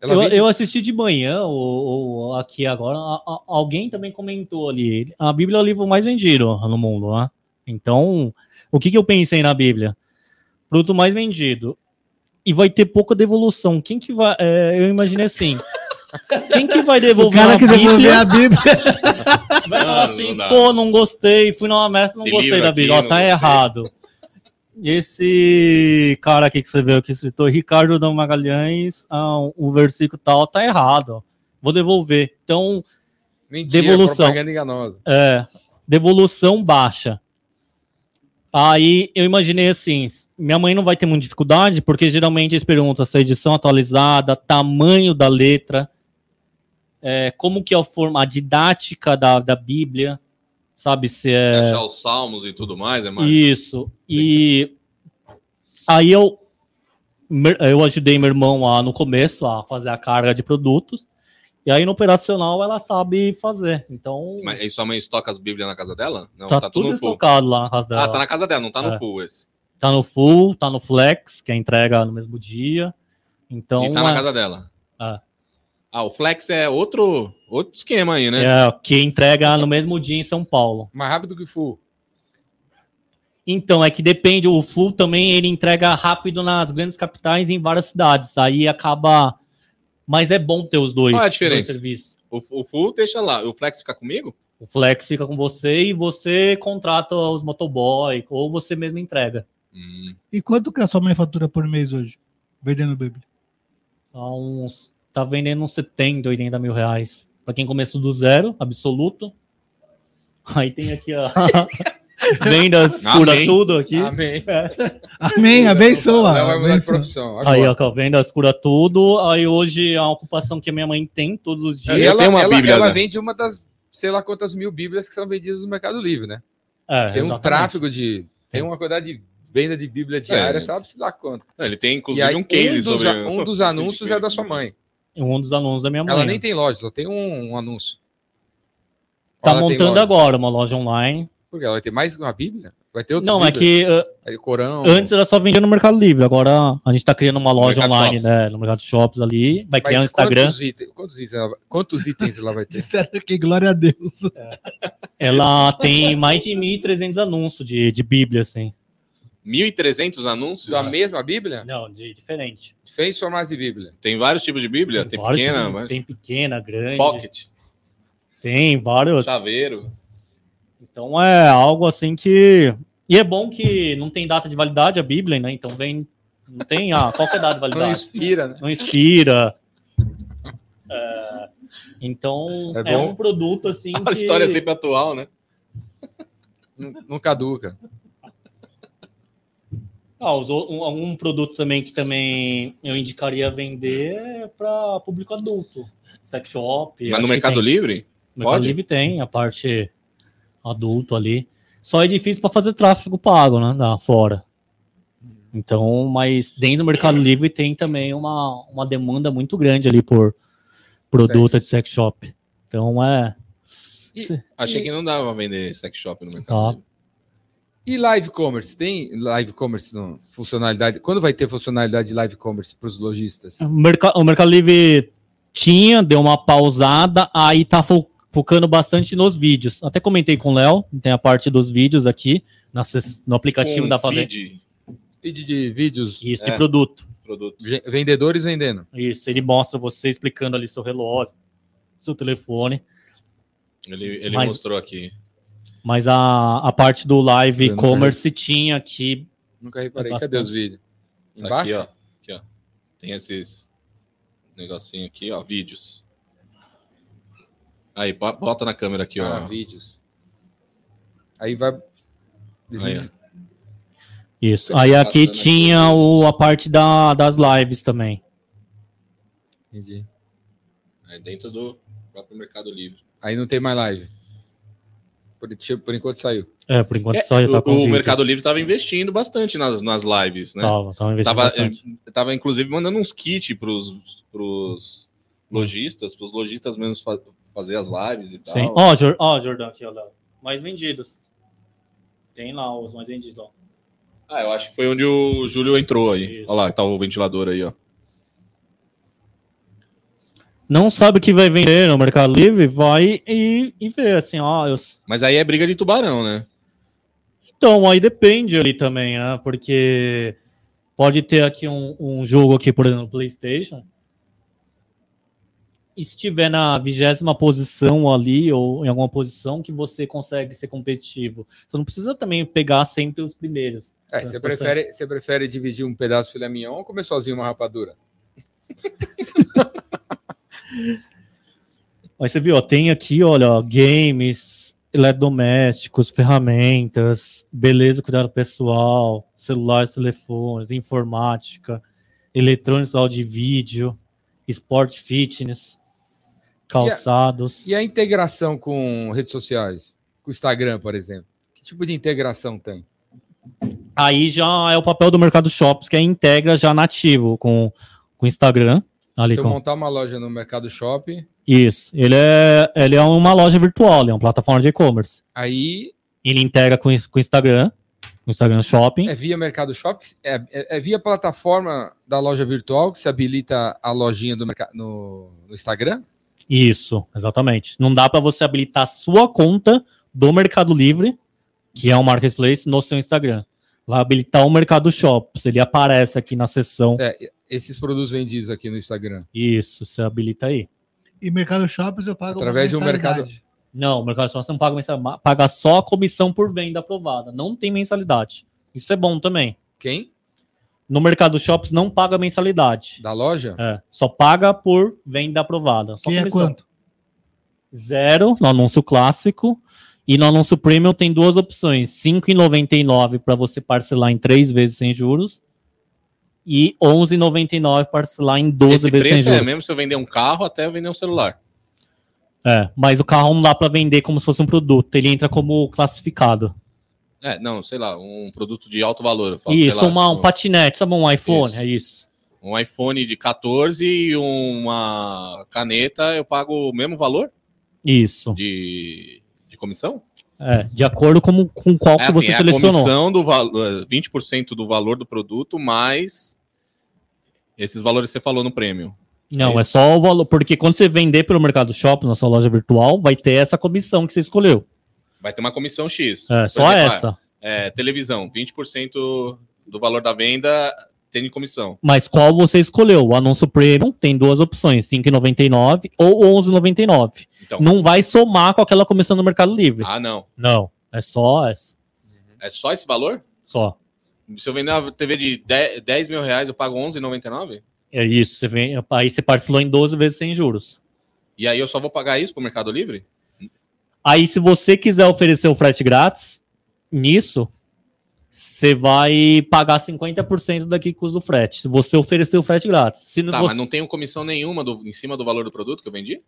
Ela Eu, eu assisti de manhã, ou, aqui agora, a- a- alguém também comentou ali. A Bíblia é o livro mais vendido no mundo, né? Então, o que, que eu pensei na Bíblia? Produto mais vendido. E vai ter pouca devolução. Quem que vai. é, eu imaginei assim. Quem que vai O devolver cara a que devolver Bíblia? a Bíblia. Vai falar assim, não pô, não gostei, fui numa mestra, não Esse gostei da aqui, Bíblia. Ó, tá gostei. errado. Esse cara aqui que você viu aqui, escritor Ricardo Dão Magalhães, ah, o versículo tal tá errado. Vou devolver. Então, Mentira, devolução. propaganda enganosa. é, devolução baixa. Aí eu imaginei assim, minha mãe não vai ter muita dificuldade, porque geralmente eles perguntam se a edição atualizada, tamanho da letra, é, como que é a forma, a didática da, da Bíblia, sabe, se é... Achar os salmos e tudo mais, é mais. Isso. E aí eu eu ajudei meu irmão a, no começo a fazer a carga de produtos. E aí no operacional ela sabe fazer. Então Mas aí sua mãe estoca as Bíblias na casa dela? Não, tá, tá, tudo tudo estocado lá na casa dela. Ah, tá na casa dela, não tá no É. full esse. Tá no full, tá no flex, que é entrega no mesmo dia. Então e tá na é- casa dela. Ah. Ah, o Flex é outro, outro esquema aí, né? é que entrega no mesmo dia em São Paulo. Mais rápido que full. Então, é que depende, o full também ele entrega rápido nas grandes capitais e em várias cidades. Aí acaba. Mas é bom ter os dois, Qual é a diferença? serviços. O, o full deixa lá. O Flex fica comigo? O Flex fica com você e você contrata os motoboy ou você mesmo entrega. Hum. E quanto que a sua mãe fatura por mês hoje? Vendendo Bíblia. Tá, uns, tá vendendo uns 70, 80 mil reais. Pra quem começou do zero, absoluto. Aí tem aqui a vendas, cura Amém. tudo aqui. Amém. Amém, abençoa. Ela vai mudar de abençoa. profissão. Aí, ó, vendas, cura tudo. Aí hoje a ocupação que a minha mãe tem todos os dias. Ela, uma ela, Bíblia, ela né? vende uma das, sei lá quantas mil Bíblias que são vendidas no Mercado Livre, né? É, Tem um exatamente. tráfego de. Tem uma quantidade de venda de Bíblia diária, É. sabe se dá quanto. Ele tem inclusive aí, um case um, dos, sobre. um dos anúncios é da sua mãe. Um dos anúncios da minha mãe. Ela nem tem loja, só tem um, um anúncio. Tá Ela montando agora uma loja online. Porque ela vai ter mais uma Bíblia? Vai ter outro Não, é que uh, Aí, Corão. antes ela só vendia no Mercado Livre. Agora a gente tá criando uma loja online, Shops. né? No Mercado Shops ali. Vai criar um Mas Instagram. Quantos itens, quantos itens, ela, vai- quantos itens ela vai ter? Disseram que glória a Deus. Ela tem mais de 1.300 anúncios de, de Bíblia, assim. 1.300 anúncios? Da mesma Bíblia? Não, de diferente. Fez formatos de Bíblia. Tem vários tipos de Bíblia. Tem Vários pequena, tipos, mas... Tem pequena, grande. pocket, Tem vários. chaveiro. Então é algo assim que. E é bom que não tem data de validade a Bíblia, né? Então vem. Não tem ah, qual que é a data de Não validade. inspira, né? Não inspira. É, então É é, um produto assim. A que- história é sempre atual, né? Não, não caduca. Ah, um, um produto também que também eu indicaria vender é para público adulto. Sex shop. Mas no Mercado tem. Livre? No Mercado pode? Livre tem a parte adulto ali. Só é difícil para fazer tráfego pago, né? Da fora. Então, mas dentro do Mercado Livre tem também uma, uma demanda muito grande ali por produto Sex. de sex shop. Então é. E- Achei E- que não dava vender sex shop no mercado. Tá. Livre. E live commerce? Tem live commerce no funcionalidade? Quando vai ter funcionalidade de live commerce para os lojistas? O, merca- o Mercado Livre tinha, deu uma pausada, aí tá fo- focando bastante nos vídeos. Até comentei com o Léo, tem a parte dos vídeos aqui na no aplicativo Com da feed, Feed de vídeos, Isso, de É. produto. produto. ve- vendedores vendendo. Isso, ele mostra você explicando ali seu relógio, seu telefone. Ele, ele Mas- mostrou aqui. Mas a, a parte do live e-commerce tinha aqui. Nunca reparei. É Cadê bastante. os vídeos? Tá Embaixo? Aqui, ó. Aqui, ó. Tem esses negocinho aqui, ó, vídeos. Aí, bo- bota na câmera aqui, Ah, ó. vídeos. Aí vai. Aí. Isso. Tá Aí aqui tinha o, a parte da, das lives também. Entendi. Aí dentro do próprio Mercado Livre. Aí não tem mais live. Por, tipo, por enquanto saiu. É, por enquanto É, só tá o, o. Mercado Livre estava investindo bastante nas, nas lives, né? Tava, tava investindo Tava, bastante. eh, tava inclusive mandando uns kits pros, pros lojistas, pros lojistas mesmo fa- fazer as lives e tal. Sim. Ó, Jor- ó, Jordão, aqui, ó, Léo. Mais vendidos. Tem lá os mais vendidos, ó. Ah, eu acho que foi onde o Júlio entrou aí. Isso. Olha lá, tá o ventilador aí, ó. Não sabe o que vai vender no Mercado Livre? Vai e, e vê, assim, ó. eu- Mas aí é briga de tubarão, né? Então, aí depende ali também, né? Porque pode ter aqui um, um jogo aqui, por exemplo, no PlayStation. E se estiver na vigésima posição ali, ou em alguma posição que você consegue ser competitivo. Você não precisa também pegar sempre os primeiros. É, você prefere, você prefere dividir um pedaço de filé mignon ou comer sozinho uma rapadura? Mas você viu, ó, tem aqui, olha, ó, games, eletrodomésticos, ferramentas, beleza, cuidado pessoal, celulares, telefones, informática, eletrônicos, áudio e vídeo, esporte, fitness, calçados. E a integração com redes sociais? Com o Instagram, por exemplo? Que tipo de integração tem? Aí já é o papel do Mercado Shops, que é integra já nativo com o Instagram. Ali Se eu com... montar uma loja no Mercado Shop, Isso, ele é, ele é uma loja virtual, ele é uma plataforma de e-commerce. aí Ele integra com o Instagram, com o Instagram Shopping. é via Mercado Shop, é, é- é via plataforma da loja virtual que se habilita a lojinha do mercado no, no Instagram? Isso, exatamente. Não dá para você habilitar a sua conta do Mercado Livre, que é um marketplace, no seu Instagram. Lá habilitar o Mercado Shops, ele aparece aqui na seção. É, esses produtos vendidos aqui no Instagram. Isso, você habilita aí. E Mercado Shopping eu pago uma Através de um mensalidade. Não, o Mercado Shops não paga mensalidade, paga só a comissão por venda aprovada. Não tem mensalidade. Isso é bom também. Quem? No Mercado Shops não paga mensalidade. Da loja? É, só paga por venda aprovada. Só Que é comissão. quanto? Zero no anúncio clássico. E no anúncio premium tem duas opções: R$ 5,99 para você parcelar em três vezes sem juros. E R$ 11,99 parcelar em 12 Esse vezes sem preço é juros. mesmo se eu vender um carro até eu vender um celular. É, mas o carro não dá para vender como se fosse um produto, ele entra como classificado. É, não, sei lá, um produto de alto valor. falo, isso, lá, uma- um patinete, sabe um iPhone? Isso. É isso. um iPhone de 14 e uma caneta, eu pago o mesmo valor Isso. de comissão? É, de acordo com, com qual É que você assim, é a selecionou. comissão do valor, 20% do valor do produto, mais esses valores que você falou no prêmio. Não, É é só o valor, porque quando você vender pelo Mercado Shopping, na sua loja virtual, vai ter essa comissão que você escolheu. Vai ter uma comissão X. É, Por só exemplo, essa. É, televisão, 20% do valor da venda tem comissão. Mas qual você escolheu? O anúncio premium tem duas opções, R$ 5,99 ou R$ 11,99. Então, Não vai somar com aquela comissão do Mercado Livre. ah, não. Não, é só essa. É só esse valor? Só. Se eu vender uma TV de 10, 10 mil reais, eu pago 11,99? É isso, você vem, aí você parcelou em 12 vezes sem juros. E aí eu só vou pagar isso pro Mercado Livre? Aí se você quiser oferecer o frete grátis, nisso, você vai pagar 50% daqui custo do frete. Se você oferecer o frete grátis. Se Tá, você... mas não tenho comissão nenhuma do- em cima do valor do produto que eu vendi?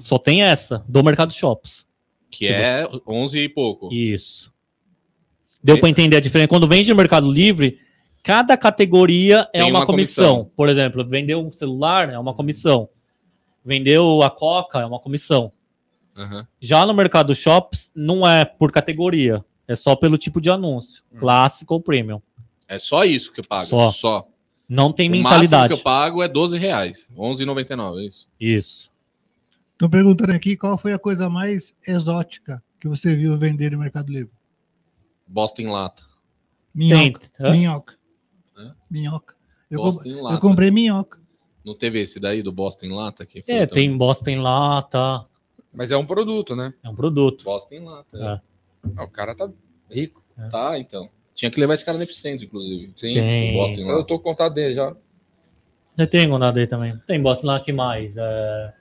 Só tem essa, do Mercado Shops. Que é 11 e pouco. Isso. Deu E- para entender a diferença? Quando vende no Mercado Livre, cada categoria é Tem uma, uma comissão. comissão. Por exemplo, vendeu um celular é uma comissão. Vendeu a Coca é uma comissão. Aham. Já no Mercado Shops, não é por categoria. É só pelo tipo de anúncio. Hum. Clássico ou premium. É só isso que eu pago. Só. Só. Não tem O máximo mensalidade. que eu pago é 12 reais. 11,99, é isso. Isso. Estão perguntando aqui qual foi a coisa mais exótica que você viu vender no Mercado Livre. Bosta em lata. Tem. Minhoca. Hã? Minhoca. Hã? Minhoca. Eu, Bosta com- eu comprei minhoca. Não teve esse daí do bosta em lata? Que foi É, tem bosta em lata. Mas é um produto, né? É um produto. Bosta em lata. é. É. Ah, O cara tá rico. Tá, então. Tinha que levar esse cara no epicentro, inclusive. Sim. Tem. O bosta em Eu tô com contato dele já. Eu tenho nada aí também. Tem bosta lá que mais? É...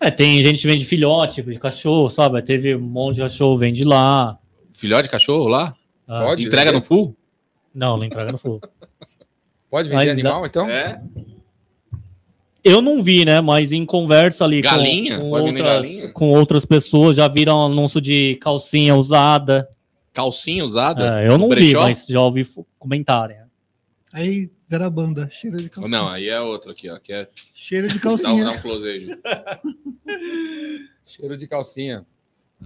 é, tem gente que vende filhote de cachorro, sabe? Teve um monte de cachorro, vende lá. Filhote de cachorro lá? Ah, Pode Entrega vender? no full? Não, não entrega no fogo. Pode vender Mas, animal, então? É. Eu não vi, né? Mas em conversa ali com- Galinha? com, vender outras, galinha? com outras pessoas, já viram anúncio de calcinha usada. Calcinha usada? É, eu não vi, mas já ouvi comentarem. Aí era a banda. Cheira de calcinha. Não, aí é outro aqui, ó. Que é... Cheira de dá, um, calcinha. dá um close aí. Cheiro de calcinha.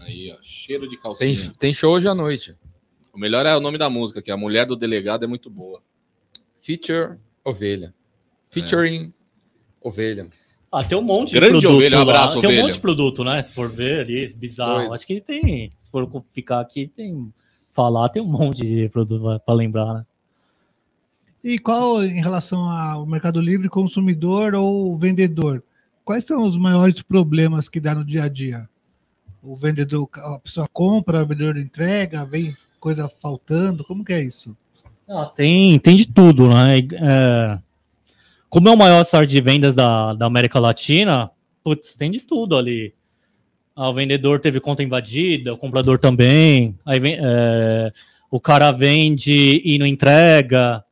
Aí, ó. Cheiro de calcinha. Tem, tem show hoje à noite. O melhor é o nome da música, que é A Mulher do Delegado é muito boa. Feature Ovelha. Featuring Ovelha. Ah, tem um monte Grande de produto. ovelha, um lá. abraço, tem um ovelha. monte de produto, né? Se for ver ali, bizarro. Doido. Acho que tem. Se for ficar aqui, tem. Falar, tem um monte de produto para lembrar, né? E qual, em relação ao Mercado Livre, consumidor ou vendedor? Quais são os maiores problemas que dá no dia a dia? O vendedor, a pessoa compra, o vendedor entrega, vem coisa faltando, como que é isso? Ah, tem, tem de tudo, né? É, como é o maior site de vendas da, da América Latina, putz, tem de tudo ali. Ah, o vendedor teve conta invadida, o comprador também. Aí vem, é, o cara vende e não entrega.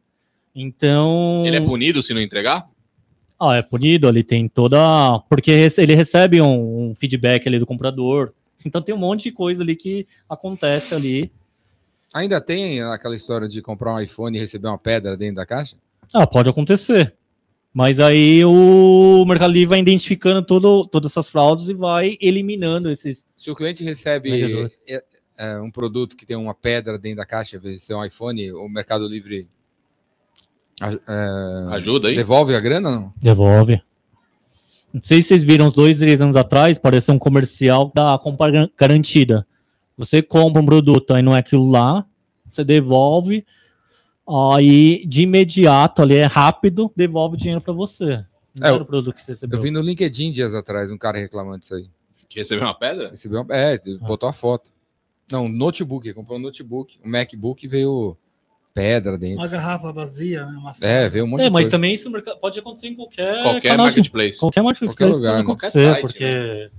Então. Ele é punido se não entregar? Ah, é punido, ele tem toda. Porque ele recebe um, um feedback ali do comprador. Então tem um monte de coisa ali que acontece ali. Ainda tem aquela história de comprar um iPhone e receber uma pedra dentro da caixa? Ah, pode acontecer. Mas aí o Mercado Livre vai identificando todo, todas essas fraudes e vai eliminando esses. Se o cliente recebe é, é, um produto que tem uma pedra dentro da caixa, às vezes ser um iPhone, o Mercado Livre é, Ajuda aí. devolve a grana não? Devolve. Não sei se vocês viram uns dois, três anos atrás, pareceu um comercial da compra gar- garantida. Você compra um produto, aí não é aquilo lá, você devolve, aí de imediato, ali é rápido, devolve o dinheiro para você. Não É, o produto que você recebeu. Eu vi no LinkedIn dias atrás um cara reclamando disso aí. Que recebeu uma pedra? Recebeu uma, é, Ah. botou a foto. Não, notebook, ele comprou um notebook, um MacBook e veio pedra dentro. Uma garrafa vazia, né? Uma É, veio um monte É, de mas coisa. também isso pode acontecer em qualquer, Qualquer canal marketplace. qualquer marketplace Qualquer lugar, né? Qualquer site, porque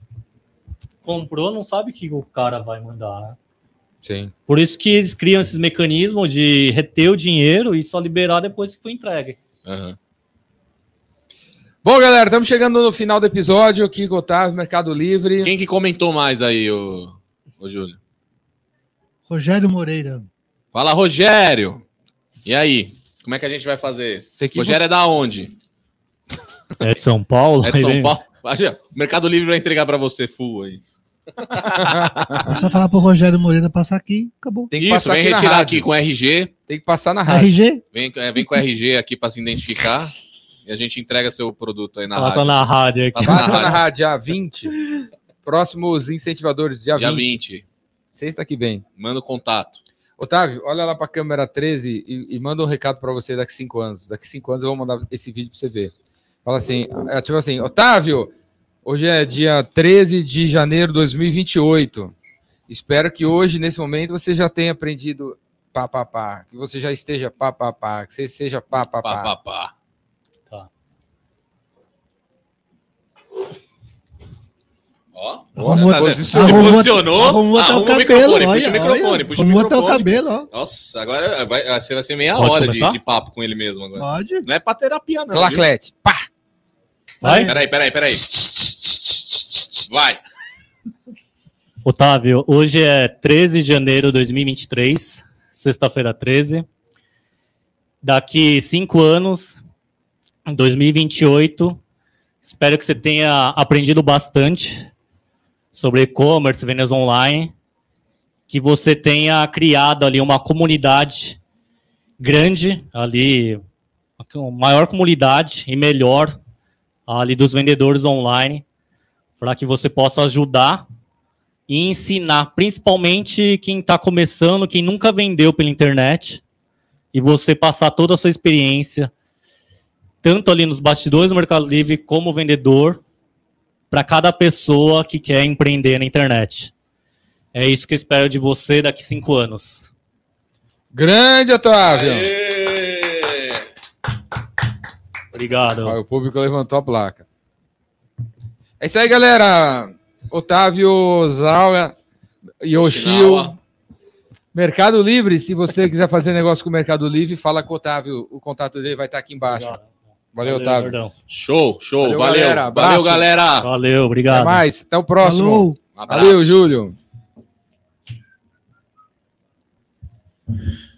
comprou, não sabe o que o cara vai mandar, né? Sim. Por isso que eles criam esses mecanismos de reter o dinheiro e só liberar depois que foi entregue. Aham. Bom, galera, estamos chegando no final do episódio. Kiko Otávio, Mercado Livre. Quem que comentou mais aí, o, o Júlio? Rogério Moreira. Fala, Rogério. E aí? Como é que a gente vai fazer? Rogério é da onde? É de São Paulo. É de São Paulo? Imagina, o Mercado Livre vai entregar pra você full aí. É só falar pro Rogério Moreira passar aqui, acabou. Tem que Isso, passar vem aqui retirar rádio. aqui com RG. Tem que passar na rádio. RG? Vem, é, vem com RG aqui pra se identificar. E a gente entrega seu produto aí na Passa rádio. na rádio aqui. Passa na Passa na rádio. rádio, dia 20. Próximos incentivadores, dia, Dia 20. 20. Sexta que vem. Manda o contato. Otávio, olha lá para a câmera 13 e, e manda um recado para você daqui cinco anos. Daqui cinco anos eu vou mandar esse vídeo para você ver. Fala assim, é, tipo assim, Otávio, hoje é dia 13 de janeiro de 2028. Espero que hoje, nesse momento, você já tenha aprendido pá, pá, pá. Que você já esteja pá, pá, pá. Que você seja pá, pá, Pá, pá. pá, pá. Tá. Ó. Arrumou, Tá posicionou. Se arrumou- posicionou. arrumou até o cabelo, microfone, olha, puxa o microfone, olha, puxa o até o microfone. cabelo, ó. Nossa, agora vai, você vai ser meia Pode hora de, de papo com ele mesmo agora. Pode. Não é pra terapia, não. Claclete. Pá. Vai? Peraí, peraí, peraí. Vai. Otávio, hoje é 13 de janeiro de 2023, sexta-feira 13. Daqui cinco anos, em 2028, espero que você tenha aprendido bastante sobre e-commerce, vendas online, que você tenha criado ali uma comunidade grande, ali, uma maior comunidade e melhor ali dos vendedores online, para que você possa ajudar e ensinar, principalmente quem está começando, quem nunca vendeu pela internet, e você passar toda a sua experiência, tanto ali nos bastidores do Mercado Livre como vendedor, para cada pessoa que quer empreender na internet. É isso que eu espero de você daqui cinco anos. Grande, Otávio! Aê! Obrigado. O público levantou a placa. É isso aí, galera. Otávio Zawa, Yoshio. Mercado Livre, se você quiser fazer negócio com o Mercado Livre, fala com o Otávio. O contato dele vai estar aqui embaixo. Obrigado. Valeu, Otávio. Verdão. Show, show. Valeu, Valeu, galera. valeu, galera. Valeu, Até obrigado. mais. Até o próximo. Um. Valeu, Júlio.